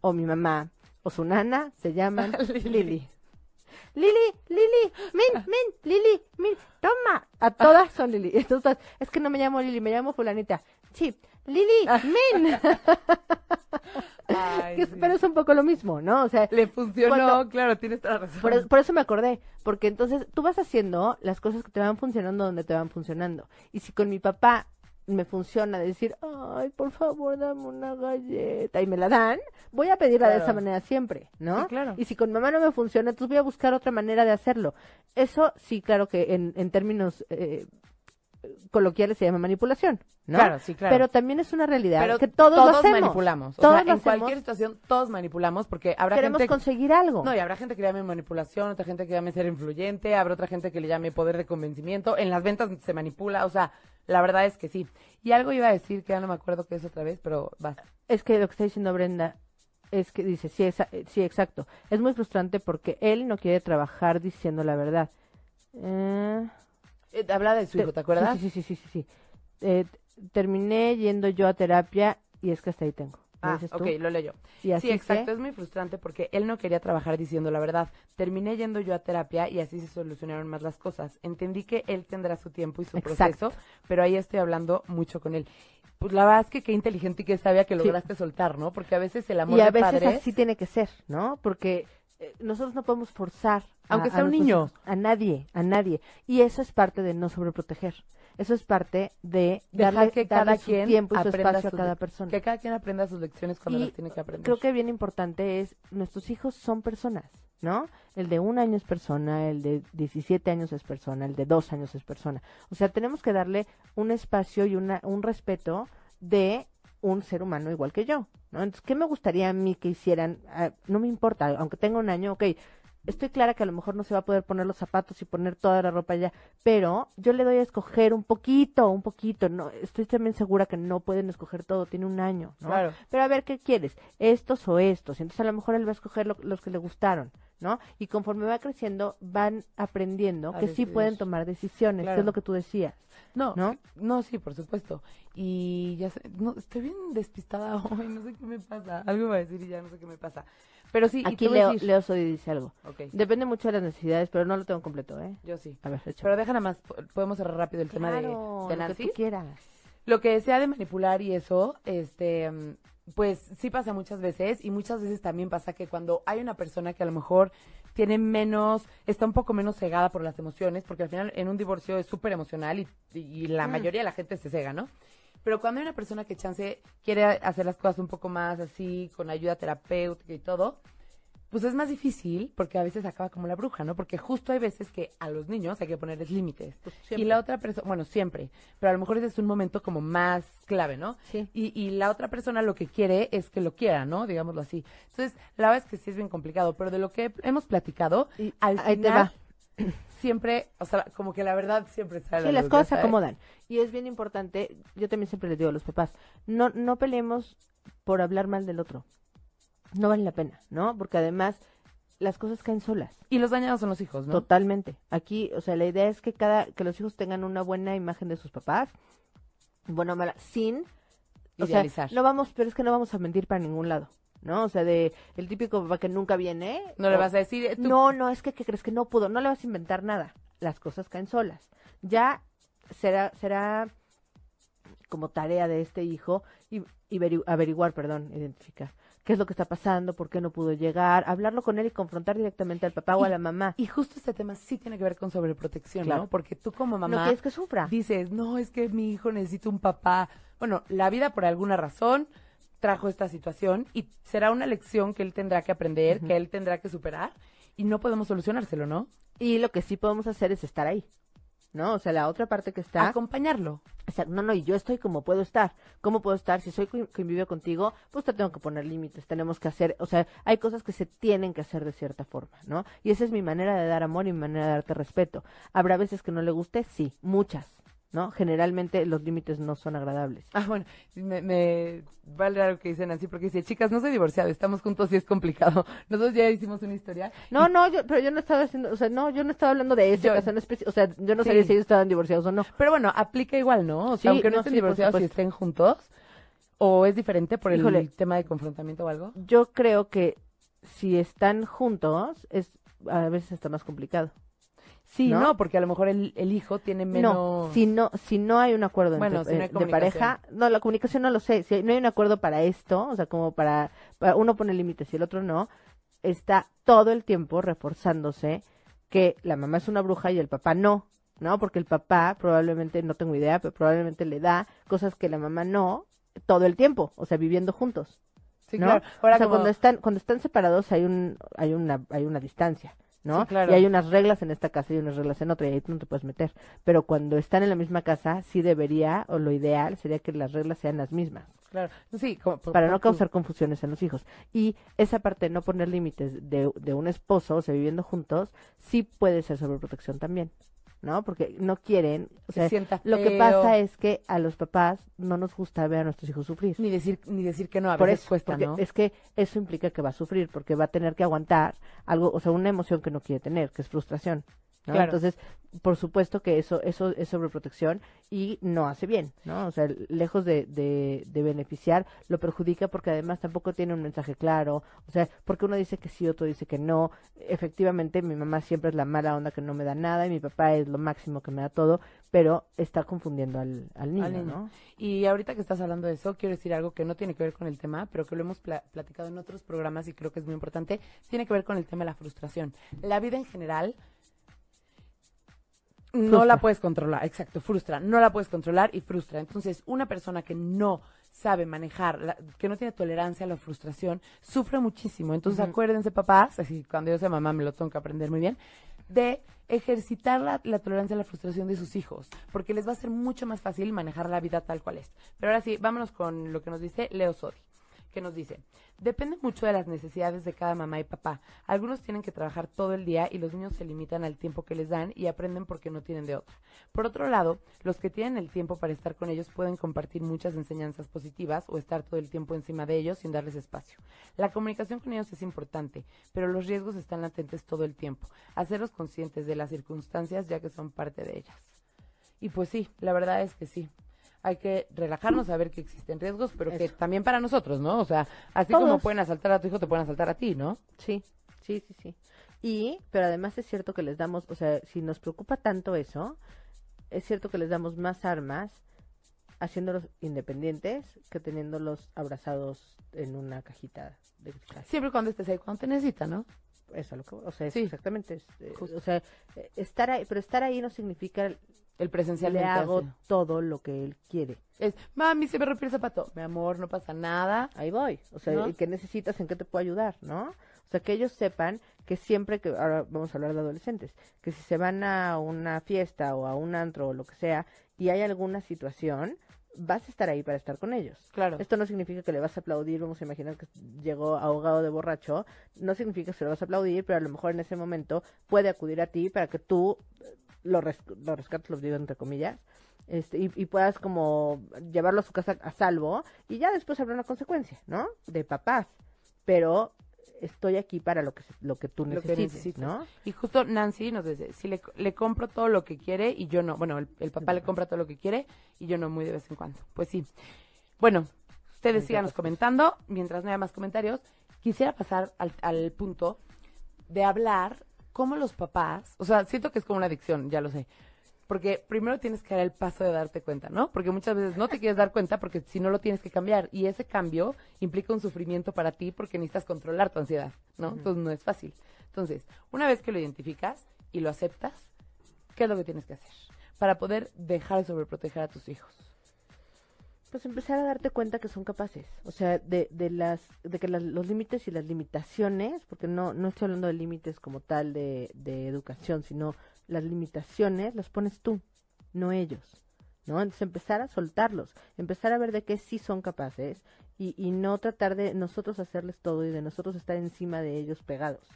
o mi mamá o su nana, se llaman Lili. Lili, Lili, Min, Min, Lili, Min, toma. A todas son Lili. Entonces, es que no me llamo Lili, me llamo fulanita. Sí, Lili, ah. Min. Pero es un poco lo mismo, ¿no? O sea, le funcionó, claro, tienes toda la razón. Por, por, eso me acordé, porque entonces tú vas haciendo las cosas que te van funcionando donde te van funcionando. Y si con mi papá me funciona decir, ay, por favor, dame una galleta y me la dan, voy a pedirla de esa manera siempre, ¿no? claro. Y si con mamá no me funciona, entonces voy a buscar otra manera de hacerlo. Eso sí, claro que en, en términos eh, coloquiales se llama manipulación, ¿no? Claro, sí, claro. Pero también es una realidad que todos, manipulamos. Todos en cualquier situación todos manipulamos porque habrá Queremos gente... conseguir algo. No, y habrá gente que le llame manipulación, otra gente que llame ser influyente, habrá otra gente que le llame poder de convencimiento. En las ventas se manipula, o sea, la verdad es que sí. Y algo iba a decir que ya no me acuerdo qué es otra vez, pero va. Es que lo que está diciendo Brenda es que dice, sí, sí, exacto. Es muy frustrante porque él no quiere trabajar diciendo la verdad. Eh, eh, habla de su hijo, ¿te acuerdas? Sí, sí, sí, sí, sí. Eh, terminé yendo yo a terapia y es que hasta ahí tengo. Ah, ok, lo leo yo. sí, exacto, es muy frustrante porque él no quería trabajar diciendo la verdad. Terminé yendo yo a terapia y así se solucionaron más las cosas. Entendí que él tendrá su tiempo y su proceso, pero ahí estoy hablando mucho con él. pues la verdad es que qué inteligente y qué sabia que Sí. lograste soltar, ¿no? Porque a veces el amor Y a de veces padres... así tiene que ser, ¿no? Porque eh, nosotros no podemos forzar. Aunque a sea un niño. A nadie, a nadie. Y eso es parte de no sobreproteger. Eso es parte de Dejar darle, que darle cada su quien tiempo y su espacio a cada persona. Que cada quien aprenda sus lecciones cuando Y las tiene que aprender. Creo que bien importante es, nuestros hijos son personas, ¿no? El de un año es persona, el de 17 años es persona, el de dos años es persona. O sea, tenemos que darle un espacio y una, un respeto de un ser humano igual que yo, ¿no? Entonces, ¿qué me gustaría a mí que hicieran? Ah, no me importa, aunque tenga un año, ok, estoy clara que a lo mejor no se va a poder poner los zapatos y poner toda la ropa ya, pero yo le doy a escoger un poquito, un poquito, no, estoy también segura que no pueden escoger todo, tiene un año, ¿no? Claro. Pero a ver, ¿qué quieres? ¿Estos o estos? Entonces a lo mejor él va a escoger lo- los que le gustaron, ¿no? Y conforme va creciendo, van aprendiendo A que sí pueden tomar decisiones, que Claro. es lo que tú decías. No, ¿No? no, sí, por supuesto. Y ya sé, no, estoy bien despistada hoy, no sé qué me pasa. Algo iba a decir y ya no sé qué me pasa. Pero sí, Aquí Leo, decir- Leo Sodi dice algo. Depende mucho de las necesidades, pero no lo tengo completo, ¿eh? yo sí. A ver, échame. Pero nada más, po- podemos cerrar rápido el tema de, de lo que Nancy. tú quieras. Lo que sea de manipular y eso, este, pues sí pasa muchas veces y muchas veces también pasa que cuando hay una persona que a lo mejor tiene menos, está un poco menos cegada por las emociones, porque al final en un divorcio es súper emocional y, y la Mm. mayoría de la gente se cega, ¿no? Pero cuando hay una persona que chance quiere hacer las cosas un poco más así, con ayuda terapéutica y todo, pues es más difícil porque a veces acaba como la bruja, ¿no? Porque justo hay veces que a los niños hay que ponerles límites. Pues y la otra persona, bueno, siempre, pero a lo mejor ese es un momento como más clave, ¿no? Sí. Y, y la otra persona lo que quiere es que lo quiera, ¿no? Digámoslo así. Entonces, la verdad es que sí es bien complicado, pero de lo que hemos platicado, Y al ahí te final, va. Siempre, o sea, como que la verdad siempre sale. Sí, la las luz, cosas se acomodan. Y es bien importante, yo también siempre les digo a los papás, no, no peleemos por hablar mal del otro. No vale la pena, ¿no? Porque además las cosas caen solas. Y los dañados son los hijos, ¿no? Totalmente. Aquí, o sea, la idea es que cada, que los hijos tengan una buena imagen de sus papás, buena o mala, sin, o sea, Idealizar. no vamos, pero es que no vamos a mentir para ningún lado, ¿no? O sea, de el típico papá que nunca viene. No le vas a decir, eh, tú- no, no, es que, ¿qué crees que no pudo, no le vas a inventar nada. Las cosas caen solas. Ya será, será como tarea de este hijo y, y veri- averiguar, perdón, identificar qué es lo que está pasando, por qué no pudo llegar, hablarlo con él y confrontar directamente al papá o a la mamá. Y justo este tema sí tiene que ver con sobreprotección, Claro. ¿no? Porque tú como no mamá quieres que sufra. dices, no, es que mi hijo necesita un papá. Bueno, la vida por alguna razón trajo esta situación y será una lección que él tendrá que aprender, que él tendrá que superar y no podemos solucionárselo, ¿no? Y lo que sí podemos hacer es estar ahí. ¿No? O sea, la otra parte que está. Acompañarlo. O sea, no, no, y yo estoy como puedo estar. ¿Cómo puedo estar? Si soy vive contigo, pues te tengo que poner límites, tenemos que hacer, o sea, hay cosas que se tienen que hacer de cierta forma, ¿no? Y esa es mi manera de dar amor y mi manera de darte respeto. ¿Habrá veces que no le guste? Sí, muchas, ¿no? Generalmente los límites no son agradables. Ah, bueno, me, me vale algo que dicen así porque dice, chicas, no soy divorciado, estamos juntos y es complicado. Nosotros ya hicimos una historia. No, no, yo, pero yo no estaba haciendo, o sea, no, yo no estaba hablando de ese Yo- caso en especi- o sea, yo no Sí. sabía si ellos estaban divorciados o no. Pero bueno, aplica igual, ¿no? O sea, Sí, aunque no, no, estén sí, divorciados y supuesto. estén juntos, o es diferente por el Híjole. tema de confrontamiento o algo. Yo creo que si están juntos, es a veces está más complicado. Sí, ¿No? ¿no? porque a lo mejor el, el hijo tiene menos... No, si no, si no hay un acuerdo Bueno, entre- si no hay eh, de pareja, no, la comunicación no lo sé, si no hay un acuerdo para esto, o sea, como para, para uno pone límites y el otro no, está todo el tiempo reforzándose que la mamá es una bruja y el papá no, ¿no? Porque el papá probablemente, no tengo idea, pero probablemente le da cosas que la mamá no todo el tiempo, o sea, viviendo juntos. Sí, ¿no? claro. Ahora o sea, como- cuando están cuando están separados hay un hay una hay una distancia, ¿no? Sí, claro. Y hay unas reglas en esta casa y unas reglas en otra y ahí tú no te puedes meter. Pero cuando están en la misma casa sí debería o lo ideal sería que las reglas sean las mismas Claro. Sí, como, por- para por no causar confusiones en los hijos. Y esa parte de no poner límites de, de un esposo, o sea, viviendo juntos, sí puede ser sobreprotección también, ¿no? Porque no quieren, o Se sea, sienta lo que pasa es que a los papás no nos gusta ver a nuestros hijos sufrir. Ni decir, ni decir que no, a Por veces eso, cuesta, ¿no? es que eso implica que va a sufrir, porque va a tener que aguantar algo, o sea, una emoción que no quiere tener, que es frustración, ¿no? Claro. Entonces, por supuesto que eso, eso es sobreprotección y no hace bien, ¿no? O sea, lejos de, de, de beneficiar, lo perjudica porque además tampoco tiene un mensaje claro, o sea, porque uno dice que sí, otro dice que no. Efectivamente, mi mamá siempre es la mala onda que no me da nada y mi papá es lo máximo que me da todo, pero está confundiendo al, al niño, Al niño. ¿no? Y ahorita que estás hablando de eso, quiero decir algo que no tiene que ver con el tema, pero que lo hemos pla- platicado en otros programas y creo que es muy importante. Tiene que ver con el tema de la frustración. La vida en general no Frustra. la puedes controlar, exacto, frustra, no la puedes controlar y frustra. Entonces, una persona que no sabe manejar, la- que no tiene tolerancia a la frustración, sufre muchísimo. Entonces, acuérdense, papás, así cuando yo sea mamá me lo tengo que aprender muy bien, de ejercitar la, la tolerancia a la frustración de sus hijos, porque les va a ser mucho más fácil manejar la vida tal cual es. Pero ahora sí, vámonos con lo que nos dice Leo Sodi, que nos dice, depende mucho de las necesidades de cada mamá y papá. Algunos tienen que trabajar todo el día y los niños se limitan al tiempo que les dan y aprenden porque no tienen de otra. Por otro lado, los que tienen el tiempo para estar con ellos pueden compartir muchas enseñanzas positivas o estar todo el tiempo encima de ellos sin darles espacio. La comunicación con ellos es importante, pero los riesgos están latentes todo el tiempo. Hacerlos conscientes de las circunstancias ya que son parte de ellas. Y pues sí, la verdad es que sí. Hay que relajarnos, saber que existen riesgos, pero que también para nosotros, ¿no? O sea, así como pueden asaltar a tu hijo, te pueden asaltar a ti, ¿no? Sí, sí, sí, sí. Y, pero además es cierto que les damos, o sea, si nos preocupa tanto eso, es cierto que les damos más armas haciéndolos independientes que teniéndolos abrazados en una cajita de cristal. Siempre cuando estés ahí, cuando te necesita, ¿no? Eso, lo que, o sea, Sí. exactamente. es, eh, o sea, eh, estar ahí, pero estar ahí no significa El presencial le hago todo lo que él quiere. Es, mami, se me rompió el zapato. Mi amor, no pasa nada. ahí voy. O sea, ¿No? ¿y ¿qué necesitas? ¿En qué te puedo ayudar? ¿No? O sea, que ellos sepan que siempre que, ahora vamos a hablar de adolescentes, que si se van a una fiesta o a un antro o lo que sea y hay alguna situación, vas a estar ahí para estar con ellos. Claro. Esto no significa que le vas a aplaudir, vamos a imaginar que llegó ahogado de borracho, no significa que se lo vas a aplaudir, pero a lo mejor en ese momento puede acudir a ti para que tú lo, res- lo rescates, los digo entre comillas, este, y, y puedas como llevarlo a su casa a salvo y ya después habrá una consecuencia, ¿no? De papás, pero estoy aquí para lo que lo que tú que necesites. ¿no? Y justo Nancy nos dice, si le, le compro todo lo que quiere y yo no, bueno, el, el papá le compra todo lo que quiere y yo no muy de vez en cuando. Pues sí. Bueno, ustedes síganos comentando, mientras no haya más comentarios. Quisiera pasar al, al punto de hablar cómo los papás, o sea, siento que es como una adicción, ya lo sé. Porque primero tienes que dar el paso de darte cuenta, ¿no? Porque muchas veces no te quieres dar cuenta porque si no lo tienes que cambiar. Y ese cambio implica un sufrimiento para ti porque necesitas controlar tu ansiedad, ¿no? Entonces no es fácil. Entonces, una vez que lo identificas y lo aceptas, ¿qué es lo que tienes que hacer? Para poder dejar de sobreproteger a tus hijos. Pues empezar a darte cuenta que son capaces, o sea, de, de las, de que las- los límites y las limitaciones, porque no, no estoy hablando de límites como tal de, de educación, sino las limitaciones las pones tú, no ellos, ¿no? Entonces empezar a soltarlos, empezar a ver de qué sí son capaces y, y no tratar de nosotros hacerles todo y de nosotros estar encima de ellos pegados,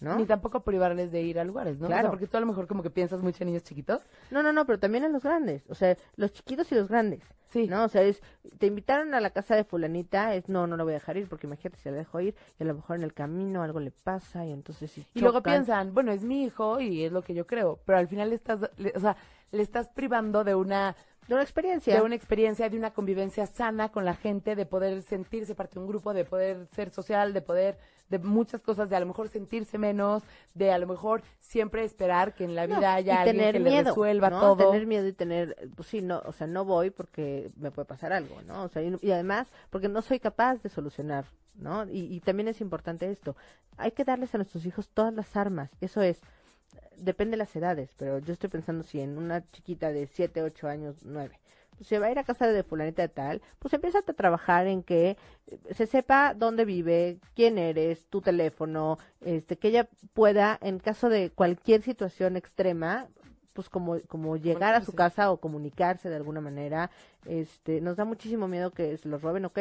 ¿no? Ni tampoco privarles de ir a lugares, ¿no? O sea, Claro. porque tú a lo mejor como que piensas mucho en niños chiquitos. No, no, no, pero también en los grandes, o sea, los chiquitos y los grandes. Sí. ¿No? O sea, es, te invitaron a la casa de fulanita, es, no, no la voy a dejar ir, porque imagínate si la dejo ir, y a lo mejor en el camino algo le pasa, y entonces si Y luego piensan, bueno, es mi hijo y es lo que yo creo, pero al final le estás, le- o sea, le estás privando de una, De una experiencia. de una experiencia, de una convivencia sana con la gente, de poder sentirse parte de un grupo, de poder ser social, de poder, de muchas cosas, de a lo mejor sentirse menos, de a lo mejor siempre esperar que en la vida No, haya alguien tener que le resuelva ¿no? todo. Tener miedo y tener, pues sí, no, o sea, no voy porque me puede pasar algo, ¿no? O sea, y, y además porque no soy capaz de solucionar, ¿no? Y, y también es importante esto, hay que darles a nuestros hijos todas las armas, eso es, depende de las edades, pero yo estoy pensando si en una chiquita de 7, 8 años, 9, pues se va a ir a casa de fulanita de tal, pues empieza a trabajar en que eh, se sepa dónde vive, quién eres, tu teléfono, este, que ella pueda, en caso de cualquier situación extrema, pues como, como llegar a su casa o comunicarse de alguna manera, este, nos da muchísimo miedo que se los roben, ok.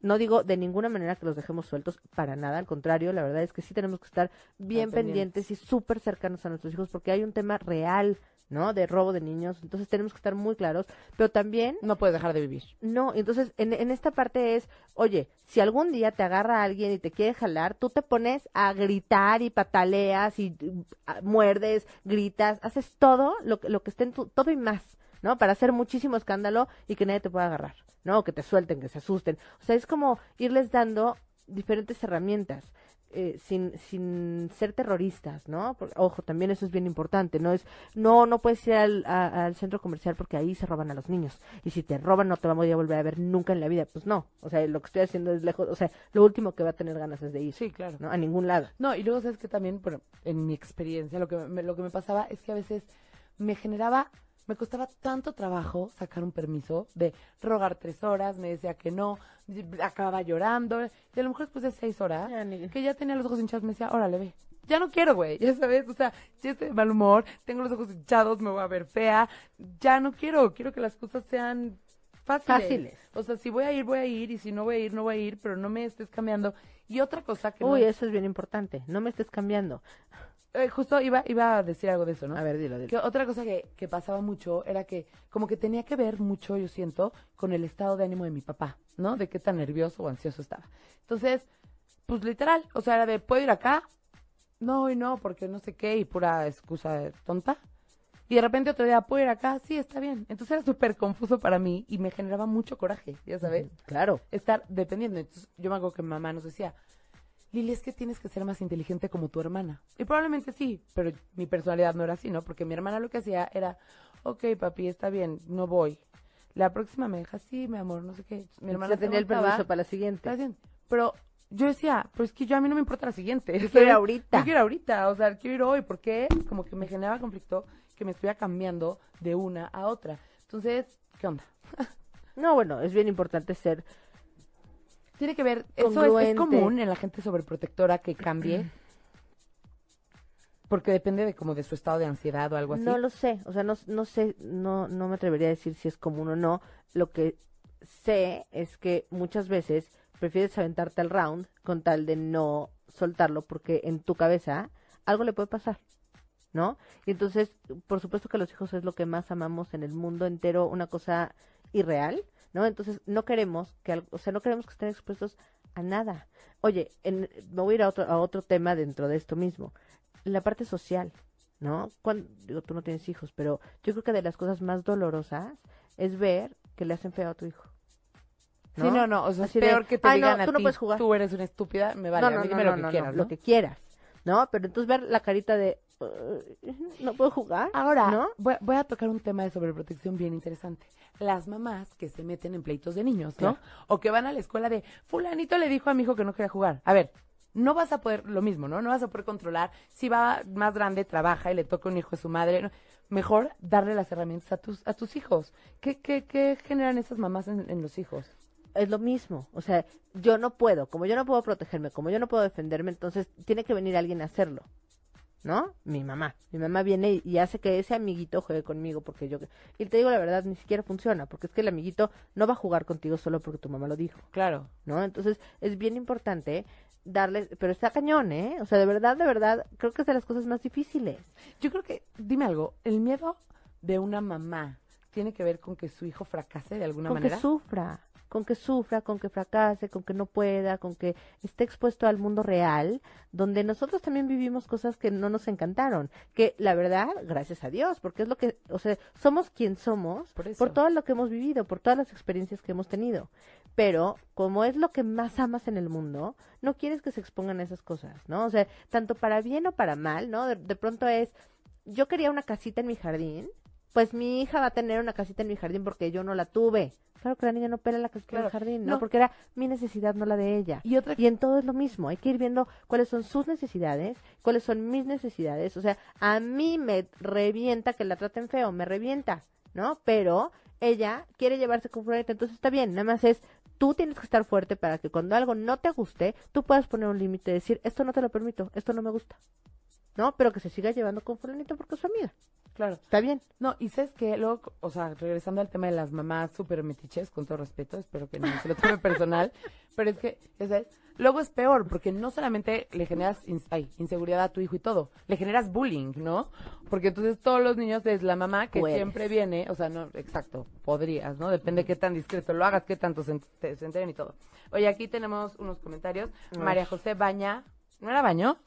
No digo de ninguna manera que los dejemos sueltos, para nada, al contrario, la verdad es que sí tenemos que estar bien pendientes. pendientes y súper cercanos a nuestros hijos porque hay un tema real ¿no? De robo de niños. Entonces tenemos que estar muy claros. Pero también No puedes dejar de vivir. no, entonces en, en esta parte es, oye, si algún día te agarra alguien y te quiere jalar, tú te pones a gritar y pataleas y mm, a- muerdes, gritas, haces todo lo, que- lo que esté en tu, todo y más, ¿no? Para hacer muchísimo escándalo y que nadie te pueda agarrar, ¿no? Que te suelten, que se asusten. O sea, es como irles dando diferentes herramientas. eh, sin, sin ser terroristas, ¿no? Ojo, también eso es bien importante, ¿no? Es, no, no puedes ir al, a- al centro comercial porque ahí se roban a los niños. Y si te roban no te vamos a volver a ver nunca en la vida. Pues no, o sea, lo que estoy haciendo es lejos, o sea, lo último que va a tener ganas es de ir, Sí, claro. ¿no? A ningún lado. No, y luego sabes que también, bueno, en mi experiencia, lo que me, lo que me pasaba es que a veces me generaba, me costaba tanto trabajo sacar un permiso de rogar tres horas, me decía que no, acababa llorando, y a lo mejor después de seis horas, Ya, ni- que ya tenía los ojos hinchados, me decía, órale, ve. Ya no quiero, güey, ya sabes, o sea, ya estoy de mal humor, tengo los ojos hinchados, me voy a ver fea, ya no quiero, quiero que las cosas sean fáciles. Fáciles. O sea, si voy a ir, voy a ir, y si no voy a ir, no voy a ir, pero no me estés cambiando. Y otra cosa que Uy, es- eso es bien importante. No me estés cambiando. Eh, justo iba, iba a decir algo de eso, ¿no? A ver, dilo, dilo. Que otra cosa que, que pasaba mucho era que como que tenía que ver mucho, yo siento, con el estado de ánimo de mi papá, ¿no? De qué tan nervioso o ansioso estaba. Entonces, pues literal, o sea, era de, ¿puedo ir acá? No, y no, porque no sé qué, y pura excusa tonta. Y de repente otro día, ¿puedo ir acá? Sí, está bien. Entonces era súper confuso para mí y me generaba mucho coraje, ya sabes Claro. estar dependiendo. Entonces, yo me acuerdo que mi mamá nos decía, Lili, es que tienes que ser más inteligente como tu hermana. Y probablemente sí, pero mi personalidad no era así, ¿no? Porque mi hermana lo que hacía era, ok, papi, está bien, no voy. La próxima me deja, sí, mi amor, no sé qué. Mi hermana ya tenía el permiso para la siguiente. "Está bien". Pero yo decía, pues es que yo a mí no me importa la siguiente. Quiero ir ahorita. Yo quiero ir ahorita, o sea, quiero ir hoy, porque como que me generaba conflicto que me estuviera cambiando de una a otra. Entonces, ¿qué onda? No, bueno, es bien importante ser Tiene que ver, eso es, es común en la gente sobreprotectora que cambie. Porque depende de como de su estado de ansiedad o algo así. No lo sé, o sea, no, no sé, no, no me atrevería a decir si es común o no. Lo que sé es que muchas veces prefieres aventarte al round con tal de no soltarlo porque en tu cabeza algo le puede pasar, ¿no? Y entonces, por supuesto que los hijos es lo que más amamos en el mundo entero, una cosa irreal, ¿no? Entonces, no queremos que, o sea, no queremos que estén expuestos a nada. Oye, en- me voy a ir a otro, a otro tema dentro de esto mismo. La parte social, ¿no? Cuan- digo, tú no tienes hijos, pero yo creo que de las cosas más dolorosas es ver que le hacen feo a tu hijo. Sí, no, no, o sea, Así es de, peor que te "Ay, no, digan a tú no puedes jugar". tú eres una estúpida, me vale, no, a no, mí no, dime no, lo que no, quieras, no, ¿no? lo que quieras, ¿no? Pero entonces ver la carita de, "Uh, no puedo jugar, Ahora, ¿no? voy, voy a tocar un tema de sobreprotección bien interesante. Las mamás que se meten en pleitos de niños, ¿no? O que van a la escuela de, fulanito le dijo a mi hijo que no quería jugar. A ver, no vas a poder, lo mismo, ¿no? No vas a poder controlar si va más grande, trabaja y le toca un hijo de su madre. ¿no? Mejor darle las herramientas a tus, a tus hijos. ¿Qué, qué, qué generan esas mamás en, en los hijos? es lo mismo. O sea, yo no puedo, como yo no puedo protegerme, como yo no puedo defenderme, entonces tiene que venir alguien a hacerlo. ¿No? Mi mamá. Mi mamá viene y, hace que ese amiguito juegue conmigo porque yo... Y te digo la verdad, ni siquiera funciona, porque es que el amiguito no va a jugar contigo solo porque tu mamá lo dijo, Claro. ¿no? Entonces es bien importante darle... Pero está cañón, ¿eh? O sea, de verdad, de verdad, creo que es de las cosas más difíciles. Yo creo que, dime algo, el miedo de una mamá tiene que ver con que su hijo fracase de alguna con manera. que sufra, con que sufra, con que fracase, con que no pueda, con que esté expuesto al mundo real, donde nosotros también vivimos cosas que no nos encantaron, que la verdad, gracias a Dios, porque es lo que, o sea, somos quien somos Por todo lo que hemos vivido, por todas las experiencias que hemos tenido. Pero como es lo que más amas en el mundo, no quieres que se expongan a esas cosas, ¿no? O sea, tanto para bien o para mal, ¿no? De, de pronto es, yo quería una casita en mi jardín, pues mi hija va a tener una casita en mi jardín porque yo no la tuve. Claro que la niña no pela la casita Claro. del jardín, ¿no? No. Porque era mi necesidad, no la de ella. Y otra Y en todo es lo mismo, hay que ir viendo cuáles son sus necesidades, cuáles son mis necesidades. O sea, a mí me revienta que la traten feo, me revienta, ¿no? Pero ella quiere llevarse con fuerza, entonces está bien, nada más es, tú tienes que estar fuerte para que cuando algo no te guste, tú puedas poner un límite y decir, esto no te lo permito, esto no me gusta, ¿no? Pero que se siga llevando con fulanito porque es su amiga. Claro. Está bien. No, y sabes que luego, o sea, regresando al tema de las mamás súper metiches, con todo respeto, espero que no se lo tome personal, pero es que, sabes, luego es peor, porque no solamente le generas ay, inseguridad a tu hijo y todo, le generas bullying, ¿no? Porque entonces todos los niños es la mamá que Puedes. siempre viene, o sea, no, exacto, podrías, ¿no? Depende qué tan discreto lo hagas, qué tanto se, te- se enteren y todo. Oye, aquí tenemos unos comentarios. María José Baña, ¿no era Baño?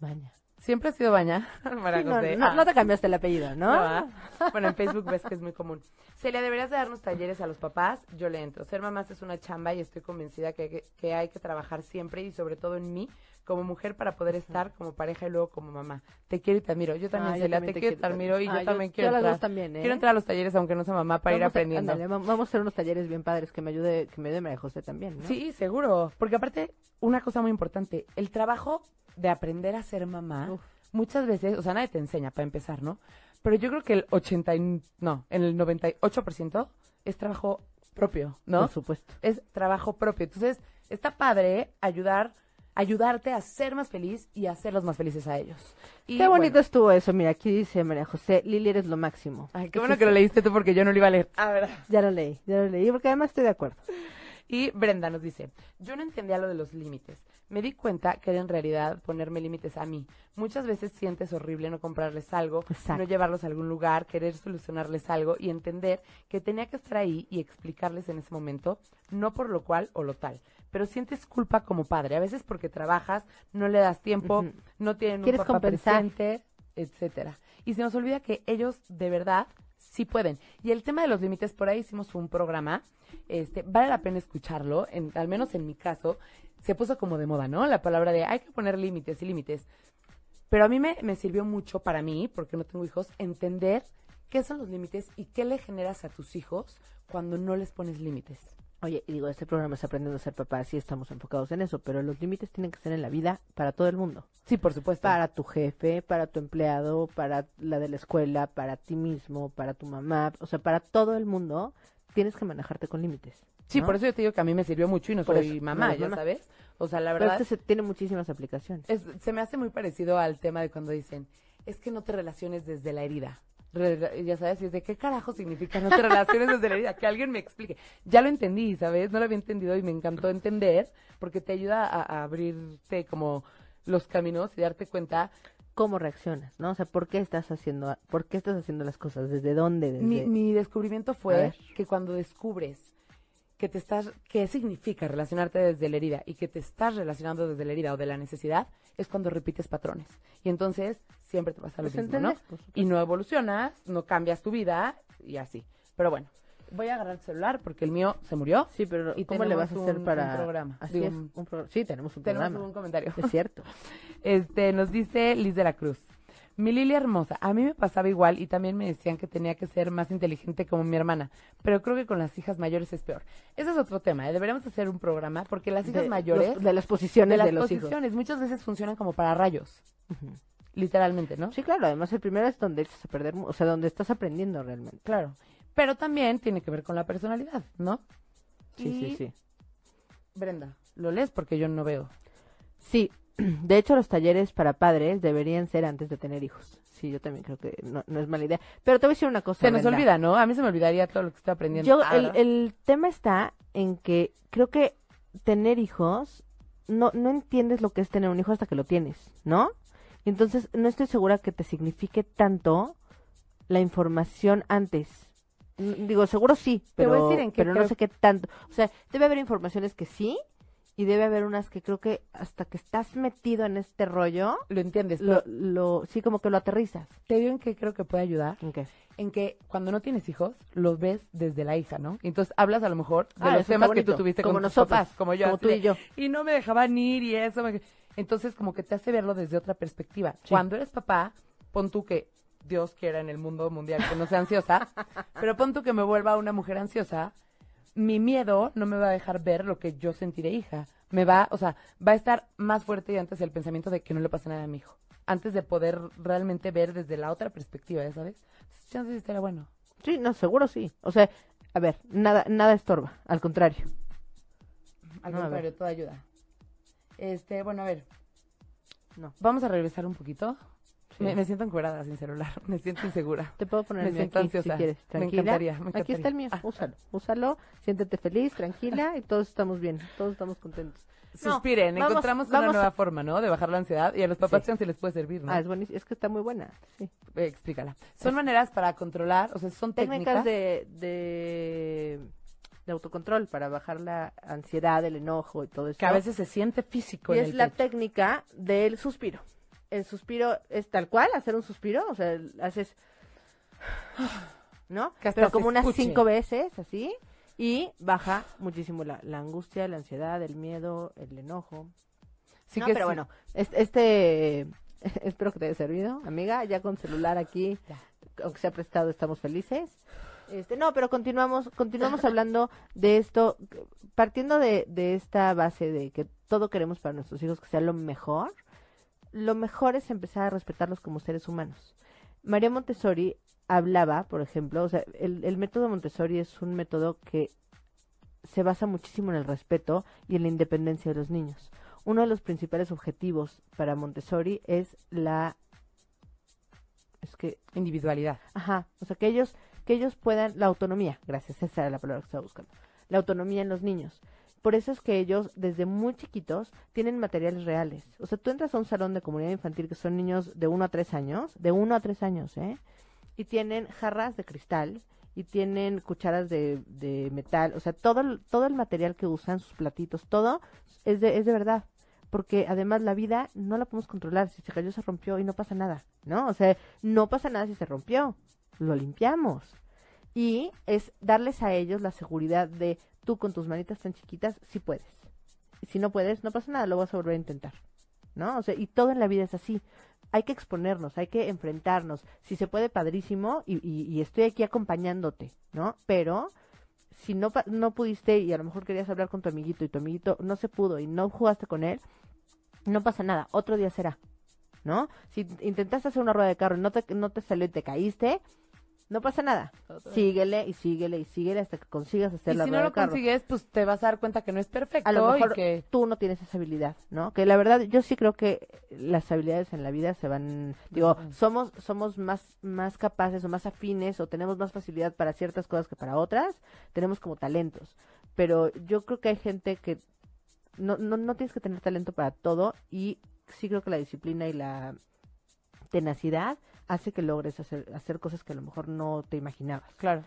Baña. Siempre ha sido Baña, María Sí, no, José. no, no te cambiaste el apellido, ¿no? No, ¿ah? Bueno, en Facebook ves que es muy común. Celia, deberías de darnos talleres a los papás. Yo le entro. Ser mamás es una chamba y estoy convencida que, que, que hay que trabajar siempre y sobre todo en mí como mujer para poder estar como pareja y luego como mamá. Te quiero y te admiro. Yo también, Ah, yo Celia, también te, te quiero y te admiro y Ah, yo yo- también yo quiero las entrar. dos también, ¿eh? Quiero entrar a los talleres aunque no sea mamá para ir Vamos aprendiendo. vamos a hacer unos talleres bien padres que me ayude, que me ayude María José también, ¿no? Sí, seguro. Porque aparte, una cosa muy importante, el trabajo de aprender a ser mamá, Uf. muchas veces, o sea, nadie te enseña para empezar, ¿no? Pero yo creo que el 80, y- no, en el 98% es trabajo propio, ¿no? Por supuesto. Es trabajo propio. Entonces, está padre ayudar, ayudarte a ser más feliz y a hacerlos más felices a ellos. Y, Qué bonito bueno, estuvo eso. Mira, aquí dice María José, Lili eres lo máximo. Ay, qué bueno que lo leíste tú porque yo no lo iba a leer. A ver. Ya lo leí, ya lo leí, porque además estoy de acuerdo. Y Brenda nos dice, yo no entendía lo de los límites. Me di cuenta que era en realidad ponerme límites a mí. Muchas veces sientes horrible no comprarles algo, Exacto. no llevarlos a algún lugar, querer solucionarles algo y entender que tenía que estar ahí y explicarles en ese momento, no por lo cual o lo tal. Pero sientes culpa como padre, a veces porque trabajas, no le das tiempo, no tienen un papá compensar. presente, etcétera. Y se nos olvida que ellos de verdad sí pueden. Y el tema de los límites, por ahí hicimos un programa, este, vale la pena escucharlo, en, al menos en mi caso, se puso como de moda, ¿no? La palabra de hay que poner límites y límites. Pero a mí me, me sirvió mucho para mí, porque no tengo hijos, entender qué son los límites y qué le generas a tus hijos cuando no les pones límites. Oye, y digo, este programa es aprendiendo a ser papá, sí estamos enfocados en eso, pero los límites tienen que ser en la vida para todo el mundo. Sí, por supuesto. Para tu jefe, para tu empleado, para la de la escuela, para ti mismo, para tu mamá, o sea, para todo el mundo tienes que manejarte con límites. Sí, ¿no? por eso yo te digo que a mí me sirvió mucho y no Por soy eso, mamá, ya mamá. sabes. O sea, la Pero verdad este se- tiene muchísimas aplicaciones. es- se me hace muy parecido al tema de cuando dicen, es que no te relaciones desde la herida. Re- ya sabes, y es de qué carajo significa no te relaciones desde la herida, que alguien me explique. Ya lo entendí, ¿sabes? No lo había entendido y me encantó entender porque te ayuda a, a abrirte como los caminos y darte cuenta. ¿Cómo reaccionas? ¿No? O sea, ¿por qué estás haciendo, por qué estás haciendo las cosas? ¿Desde dónde? Desde... Mi, mi descubrimiento fue que cuando descubres que te estás, qué significa relacionarte desde la herida y que te estás relacionando desde la herida o de la necesidad, es cuando repites patrones. Y entonces siempre te pasa lo Pues mismo, ¿no? Y no evolucionas, no cambias tu vida y así. Pero bueno, voy a agarrar el celular porque el mío se murió. Sí, pero Y ¿cómo le vas a tenemos hacer un- para...? un programa. Así Digo, es, un- un programa. Sí, tenemos un Tenemos programa. un comentario. Es cierto. Este, nos dice Liz de la Cruz. Mi Lili hermosa, a mí me pasaba igual y también me decían que tenía que ser más inteligente como mi hermana, pero creo que con las hijas mayores es peor. Ese es otro tema, ¿eh? deberíamos hacer un programa porque las hijas De mayores los- de las posiciones de de, los hijos. posiciones muchas veces funcionan como para rayos, literalmente, ¿no? Sí, claro. Además, el primero es donde echas a perder, o sea, donde estás aprendiendo realmente. Claro. Pero también tiene que ver con la personalidad, ¿no? Sí, Y, sí, sí. Brenda, ¿lo lees? Porque yo no veo. Sí, de hecho los talleres para padres deberían ser antes de tener hijos. Sí, yo también creo que no, no es mala idea. Pero te voy a decir una cosa. Se nos olvida, ¿no? A mí se me olvidaría todo lo que estoy aprendiendo. Yo, Ah, el, el tema está en que creo que tener hijos, no, no entiendes lo que es tener un hijo hasta que lo tienes, ¿no? Entonces, no estoy segura que te signifique tanto la información antes. Digo, seguro sí, pero, pero no sé qué tanto. O sea, debe haber informaciones que sí y debe haber unas que creo que hasta que estás metido en este rollo, Lo entiendes, lo, lo, sí como que lo aterrizas. te digo en qué creo que puede ayudar. ¿En qué? en que cuando no tienes hijos, los ves desde la hija, ¿no? Entonces hablas a lo mejor de Ah, los temas que tú tuviste Como con tus nosotros, papás, como yo. como tú y yo. Y no me dejaban ir y eso. me- Entonces como que te hace verlo desde otra perspectiva. Sí. Cuando eres papá, pon tú que Dios quiera en el mundo mundial que no sea ansiosa, pero pon tú que me vuelva una mujer ansiosa, mi miedo no me va a dejar ver lo que yo sentiré hija. Me va, o sea, va a estar más fuerte y antes el pensamiento de que no le pasa nada a mi hijo. Antes de poder realmente ver desde la otra perspectiva, ¿ya sabes? Chances estaría bueno. Sí, no, seguro sí. O sea, a ver, nada, nada estorba, al contrario. Al No, contrario, toda ayuda. Este, bueno, a ver. No. Vamos a regresar un poquito. Me, me siento encuerada sin celular, me siento insegura. Te puedo poner Me siento aquí ansiosa. si quieres. Me encantaría, me Aquí está el mío. Ah. Úsalo. Úsalo. Siéntete feliz, tranquila y todos estamos bien. Todos estamos contentos. No, Suspiren, vamos- encontramos vamos una nueva a- forma, ¿no? De bajar la ansiedad y a los papás Sí. chance les puede servir, ¿no? Ah, es buenísimo. Es que está muy buena. Sí. Eh, explícala. Son maneras para controlar, o sea, son Técnicas técnicas. de, de, de autocontrol para bajar la ansiedad, el enojo y todo eso. que a veces se siente físico Y en es el la pecho. técnica del suspiro. El suspiro es tal cual, hacer un suspiro, o sea, haces, ¿no? Que hasta Pero como unas escuche. cinco veces, así, y baja muchísimo la, la angustia, la ansiedad, el miedo, el enojo. Sí No, que pero sí. bueno, este, este espero que te haya servido, amiga, ya con celular aquí, aunque sea prestado, estamos felices. Este, no, pero continuamos, continuamos hablando de esto, partiendo de, de esta base de que todo queremos para nuestros hijos que sea lo mejor, lo mejor es empezar a respetarlos como seres humanos. María Montessori hablaba, por ejemplo, o sea, el, el método Montessori es un método que se basa muchísimo en el respeto y en la independencia de los niños. Uno de los principales objetivos para Montessori es la es que Individualidad. Ajá, o sea, que ellos, que ellos puedan, la autonomía, gracias, esa era la palabra que estaba buscando, la autonomía en los niños. Por eso es que ellos, desde muy chiquitos, tienen materiales reales. O sea, tú entras a un salón de comunidad infantil que son niños de 1 a 3 años, de 1 a 3 años, ¿eh? Y tienen jarras de cristal, y tienen cucharas de, de metal, o sea, todo, todo el material que usan, sus platitos, todo es de, es de verdad. Porque además la vida no la podemos controlar. Si se cayó, se rompió y no pasa nada, ¿no? O sea, no pasa nada si se rompió. Lo limpiamos. Y es darles a ellos la seguridad de tú con tus manitas tan chiquitas, sí puedes. Si no puedes, no pasa nada, lo vas a volver a intentar. ¿No? O sea, y todo en la vida es así. Hay que exponernos, hay que enfrentarnos. Si se puede, padrísimo, y, y- y estoy aquí acompañándote, ¿no? Pero si no, no pudiste y a lo mejor querías hablar con tu amiguito y tu amiguito no se pudo y no jugaste con él, no pasa nada, otro día será, ¿no? Si intentaste hacer una rueda de carro y no te, no te salió y te caíste, no pasa nada. Síguele y síguele y síguele hasta que consigas hacer Y la si no lo carro. consigues, pues te vas a dar cuenta que no es perfecto A lo mejor y que tú no tienes esa habilidad, ¿no? Que la verdad yo sí creo que las habilidades en la vida se van, digo, somos somos más más capaces o más afines o tenemos más facilidad para ciertas cosas que para otras, tenemos como talentos. Pero yo creo que hay gente que no no no tienes que tener talento para todo y sí creo que la disciplina y la tenacidad hace que logres hacer hacer cosas que a lo mejor no te imaginabas. claro.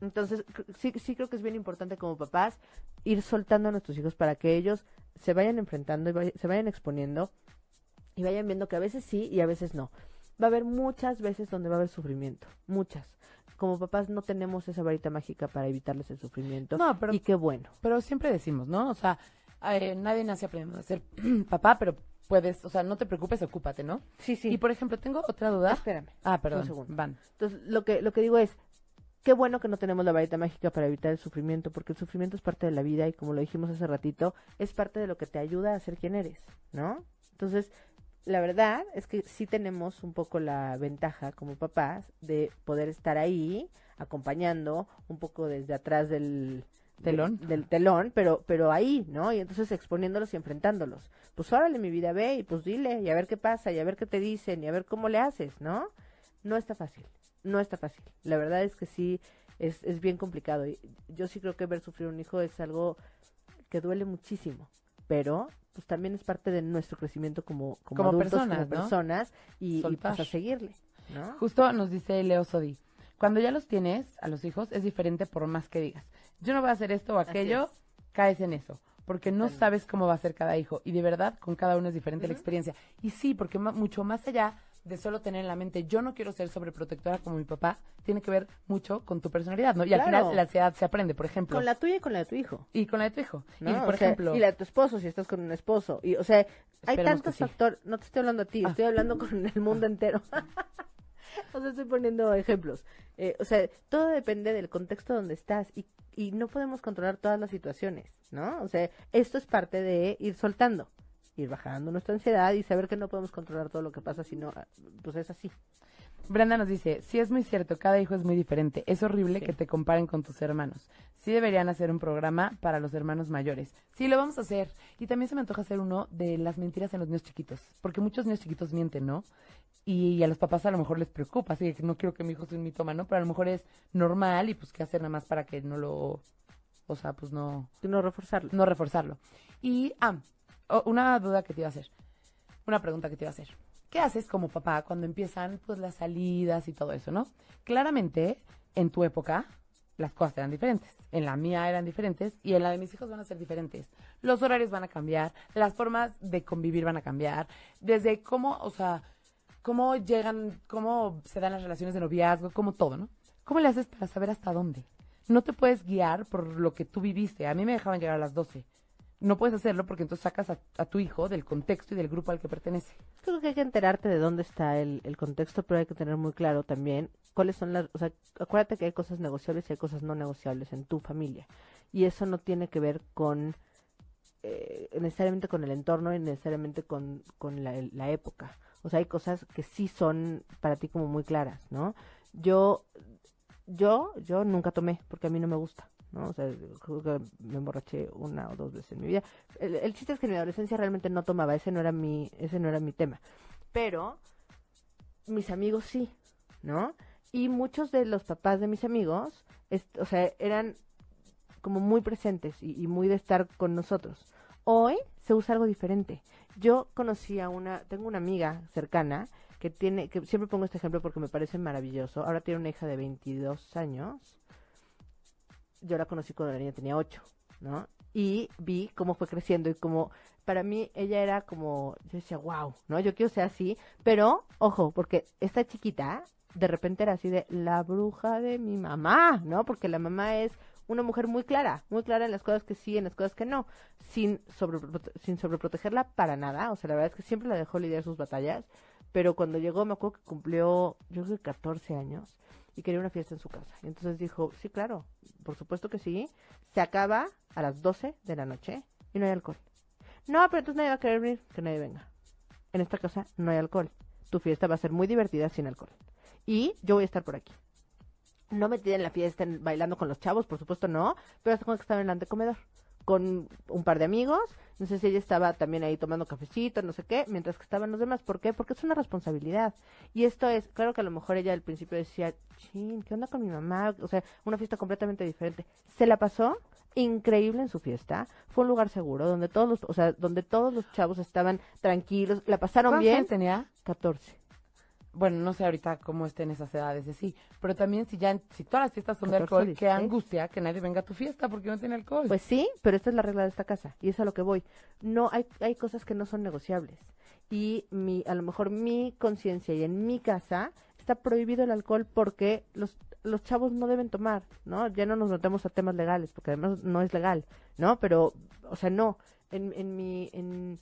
Entonces, sí, sí creo que es bien importante como papás ir soltando a nuestros hijos para que ellos se vayan enfrentando y vaya- se vayan exponiendo y vayan viendo que a veces sí y a veces no. Va a haber muchas veces donde va a haber sufrimiento, muchas. Como papás no tenemos esa varita mágica para evitarles el sufrimiento. No, pero y qué bueno. Pero siempre decimos, ¿no? O sea, eh, nadie nace aprendiendo a ser papá, pero puedes, o sea, no te preocupes, ocúpate, ¿no? Sí, sí. Y por ejemplo, tengo otra duda. Espérame. Ah, un perdón. segundo. Van. Entonces, lo que, lo que digo es, qué bueno que no tenemos la varita mágica para evitar el sufrimiento, porque el sufrimiento es parte de la vida y como lo dijimos hace ratito, es parte de lo que te ayuda a ser quien eres, ¿no? Entonces, la verdad es que sí tenemos un poco la ventaja como papás de poder estar ahí acompañando un poco desde atrás del Telón. de- del telón, pero pero ahí, ¿no? Y entonces exponiéndolos y enfrentándolos. Pues órale, mi vida, ve y pues dile y a ver qué pasa y a ver qué te dicen y a ver cómo le haces, ¿no? No está fácil, no está fácil. La verdad es que sí es, es bien complicado. Y yo sí creo que ver sufrir un hijo es algo que duele muchísimo, pero pues también es parte de nuestro crecimiento como, como, Como adultos, personas, como ¿no? personas y, y, pues a seguirle, ¿no? Justo nos dice Leo Sodi. Cuando ya los tienes, a los hijos, es diferente por más que digas. Yo no voy a hacer esto o aquello, caes en eso. Porque no sabes cómo va a ser cada hijo. Y de verdad, con cada uno es diferente la experiencia. Y sí, porque mucho más allá de solo tener en la mente, yo no quiero ser sobreprotectora como mi papá, tiene que ver mucho con tu personalidad, ¿no? Y al final la ansiedad se aprende, por ejemplo. Con la tuya y con la de tu hijo. Y con la de tu hijo. ¿no? Y, por sea, ejemplo... y la de tu esposo, si estás con un esposo. Y, o sea, hay tantos sí. factores. No te estoy hablando a ti, Ah. estoy hablando con el mundo entero. o sea, estoy poniendo ejemplos. Eh, o sea, todo depende del contexto donde estás y, y no podemos controlar todas las situaciones, ¿no? O sea, esto es parte de ir soltando, ir bajando nuestra ansiedad y saber que no podemos controlar todo lo que pasa, sino, pues es así. Brenda nos dice, sí es muy cierto, cada hijo es muy diferente. Es horrible Sí. que te comparen con tus hermanos. Sí deberían hacer un programa para los hermanos mayores. Sí, lo vamos a hacer. Y también se me antoja hacer uno de las mentiras en los niños chiquitos. Porque muchos niños chiquitos mienten, ¿no? Y a los papás a lo mejor les preocupa, así que no quiero que mi hijo sea un mitómano, pero a lo mejor es normal y pues qué hacer nada más para que no lo, o sea, pues no, No reforzarlo. no reforzarlo. Y, ah, una duda que te iba a hacer. Una pregunta que te iba a hacer. ¿Qué haces como papá cuando empiezan pues las salidas y todo eso, no? Claramente, en tu época, las cosas eran diferentes. En la mía eran diferentes y en la de mis hijos van a ser diferentes. Los horarios van a cambiar, las formas de convivir van a cambiar. Desde cómo, o sea, cómo llegan, cómo se dan las relaciones de noviazgo, como todo, ¿no? ¿Cómo le haces para saber hasta dónde? No te puedes guiar por lo que tú viviste. A mí me dejaban llegar a las 12. No puedes hacerlo porque entonces sacas a, a tu hijo del contexto y del grupo al que pertenece. Creo que hay que enterarte de dónde está el, contexto, pero hay que tener muy claro también cuáles son las... O sea, acuérdate que hay cosas negociables y hay cosas no negociables en tu familia. Y eso no tiene que ver con... eh, necesariamente con el entorno y necesariamente con, con la, la época. O sea, hay cosas que sí son para ti como muy claras, ¿no? Yo, yo, yo nunca tomé porque a mí no me gusta, ¿no? O sea, me emborraché una o dos veces en mi vida. El, el chiste es que en mi adolescencia realmente no tomaba, ese no era mi, ese no era mi tema. Pero mis amigos sí, ¿no? Y muchos de los papás de mis amigos, o sea, eran como muy presentes y, y muy de estar con nosotros. Hoy se usa algo diferente. Yo conocí a una, tengo una amiga cercana que tiene, que siempre pongo este ejemplo porque me parece maravilloso. Ahora tiene una hija de 22 años. Yo la conocí cuando la niña tenía 8, ¿no? Y vi cómo fue creciendo y cómo, para mí ella era como, yo decía, wow, ¿no? Yo quiero ser así, pero, ojo, porque esta chiquita de repente era así de la bruja de mi mamá, ¿no? Porque la mamá es una mujer muy clara, muy clara en las cosas que sí, en las cosas que no, sin, sobre, sin sobreprotegerla para nada, o sea, la verdad es que siempre la dejó lidiar sus batallas, pero cuando llegó me acuerdo que cumplió, yo creo que 14 años, y quería una fiesta en su casa. Y entonces dijo, sí, claro, por supuesto que sí, se acaba a las 12 de la noche y no hay alcohol. No, pero entonces nadie va a querer venir, que nadie venga. En esta casa no hay alcohol. Tu fiesta va a ser muy divertida sin alcohol. Y yo voy a estar por aquí. No metida en la fiesta, bailando con los chavos, por supuesto no, pero hasta cuando estaba en el antecomedor con un par de amigos. No sé si ella estaba también ahí tomando cafecito, no sé qué, mientras que estaban los demás. ¿Por qué? Porque es una responsabilidad. Y esto es, claro que a lo mejor ella al principio decía, chin, ¿qué onda con mi mamá? O sea, una fiesta completamente diferente. Se la pasó increíble en su fiesta. Fue un lugar seguro, donde todos los, o sea, donde todos los chavos estaban tranquilos, la pasaron ¿Cuántos bien. tenía? 14. Bueno, no sé ahorita cómo estén esas edades de sí, pero también si ya, si todas las fiestas son de 14, alcohol, qué 16. angustia que nadie venga a tu fiesta porque no tiene alcohol. Pues sí, pero esta es la regla de esta casa y es a lo que voy. No hay hay cosas que no son negociables y mi a lo mejor mi conciencia y en mi casa está prohibido el alcohol porque los los chavos no deben tomar, ¿no? Ya no nos metemos a temas legales porque además no es legal, ¿no? Pero o sea, no en en mi en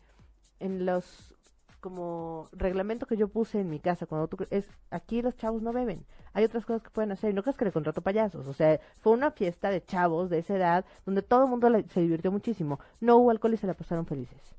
en los como reglamento que yo puse en mi casa cuando tú es aquí los chavos no beben hay otras cosas que pueden hacer y no crees que le contrato payasos o sea fue una fiesta de chavos de esa edad donde todo el mundo se divirtió muchísimo no hubo alcohol y se la pasaron felices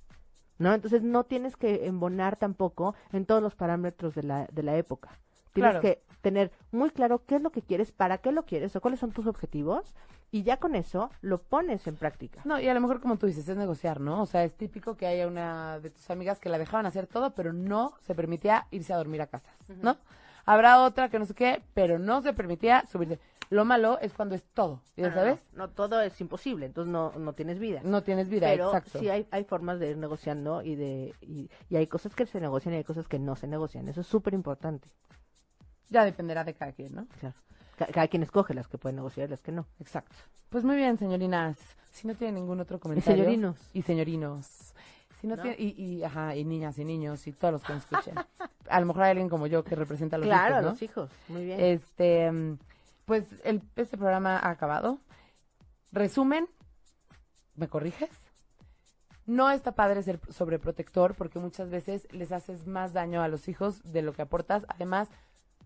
no entonces no tienes que embonar tampoco en todos los parámetros de la de la época tienes Claro. que tener muy claro qué es lo que quieres para qué lo quieres o cuáles son tus objetivos y ya con eso lo pones en práctica No, y a lo mejor como tú dices, es negociar, ¿no? O sea, es típico que haya una de tus amigas que la dejaban hacer todo, pero no se permitía irse a dormir a casas, ¿no? Habrá otra que no sé qué, pero no se permitía subirse. Lo malo es cuando es todo, ¿ya No, no, sabes? no, no, todo es imposible entonces no no tienes vida No tienes vida, pero exacto. sí hay, hay formas de ir negociando y de y, y hay cosas que se negocian y hay cosas que no se negocian. Eso es súper importante. Ya dependerá de cada quien, ¿no? Claro. Ca- Cada quien escoge las que puede negociar y las que no. Exacto. Pues muy bien, señorinas. Si no tienen ningún otro comentario. señorinos. Y señorinos. Si no ¿No? tiene- y, y, ajá, y niñas y niños y todos los que nos escuchen. a lo mejor hay alguien como yo que representa a los claro, hijos, a ¿no? los hijos. Muy bien. Este, pues el, este programa ha acabado. Resumen, ¿me corriges? No está padre ser sobreprotector porque muchas veces les haces más daño a los hijos de lo que aportas. Además,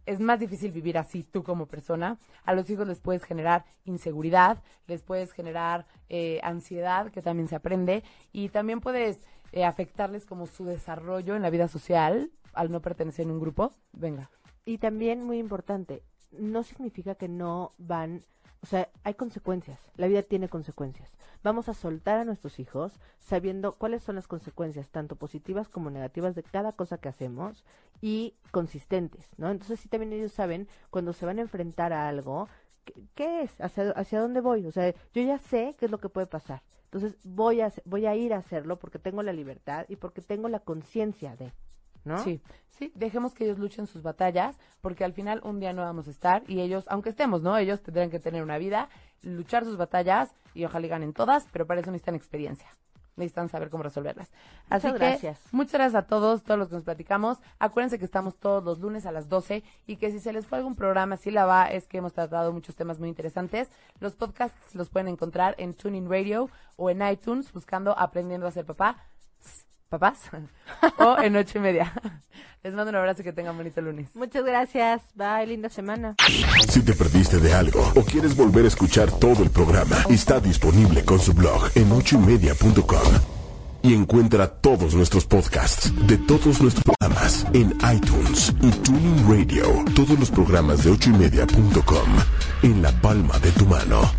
es más difícil vivir así tú como persona. A los hijos les puedes generar inseguridad, les puedes generar eh, ansiedad, que también se aprende, y también puedes eh, afectarles como su desarrollo en la vida social al no pertenecer en un grupo. Venga. Y también, muy importante, no significa que no van, o sea, hay consecuencias, la vida tiene consecuencias. Vamos a soltar a nuestros hijos sabiendo cuáles son las consecuencias, tanto positivas como negativas, de cada cosa que hacemos y consistentes, ¿no? Entonces sí también ellos saben cuando se van a enfrentar a algo, ¿qué, qué es? ¿Hacia, ¿Hacia dónde voy? O sea, yo ya sé qué es lo que puede pasar. Entonces voy a, voy a ir a hacerlo porque tengo la libertad y porque tengo la conciencia de, ¿no? Sí, sí, dejemos que ellos luchen sus batallas, porque al final un día no vamos a estar y ellos, aunque estemos, ¿no? Ellos tendrán que tener una vida, luchar sus batallas y ojalá y ganen todas, pero para eso necesitan experiencia. Necesitan saber cómo resolverlas. Así Muchas que, gracias. muchas gracias a todos, todos los que nos platicamos. Acuérdense que estamos todos los lunes a las 12 y que si se les fue algún programa, si la va, es que hemos tratado muchos temas muy interesantes. Los podcasts los pueden encontrar en Tuning Radio o en iTunes buscando Aprendiendo a ser papá. ¿Papás? o en ocho y media. Les mando un abrazo y que tengan bonito lunes. Muchas gracias. Bye, linda semana. Si te perdiste de algo o quieres volver a escuchar todo el programa, está disponible con su blog en ochoymedia.com. Y encuentra todos nuestros podcasts de todos nuestros programas en iTunes y Tuning Radio. Todos los programas de ochoymedia.com en la palma de tu mano.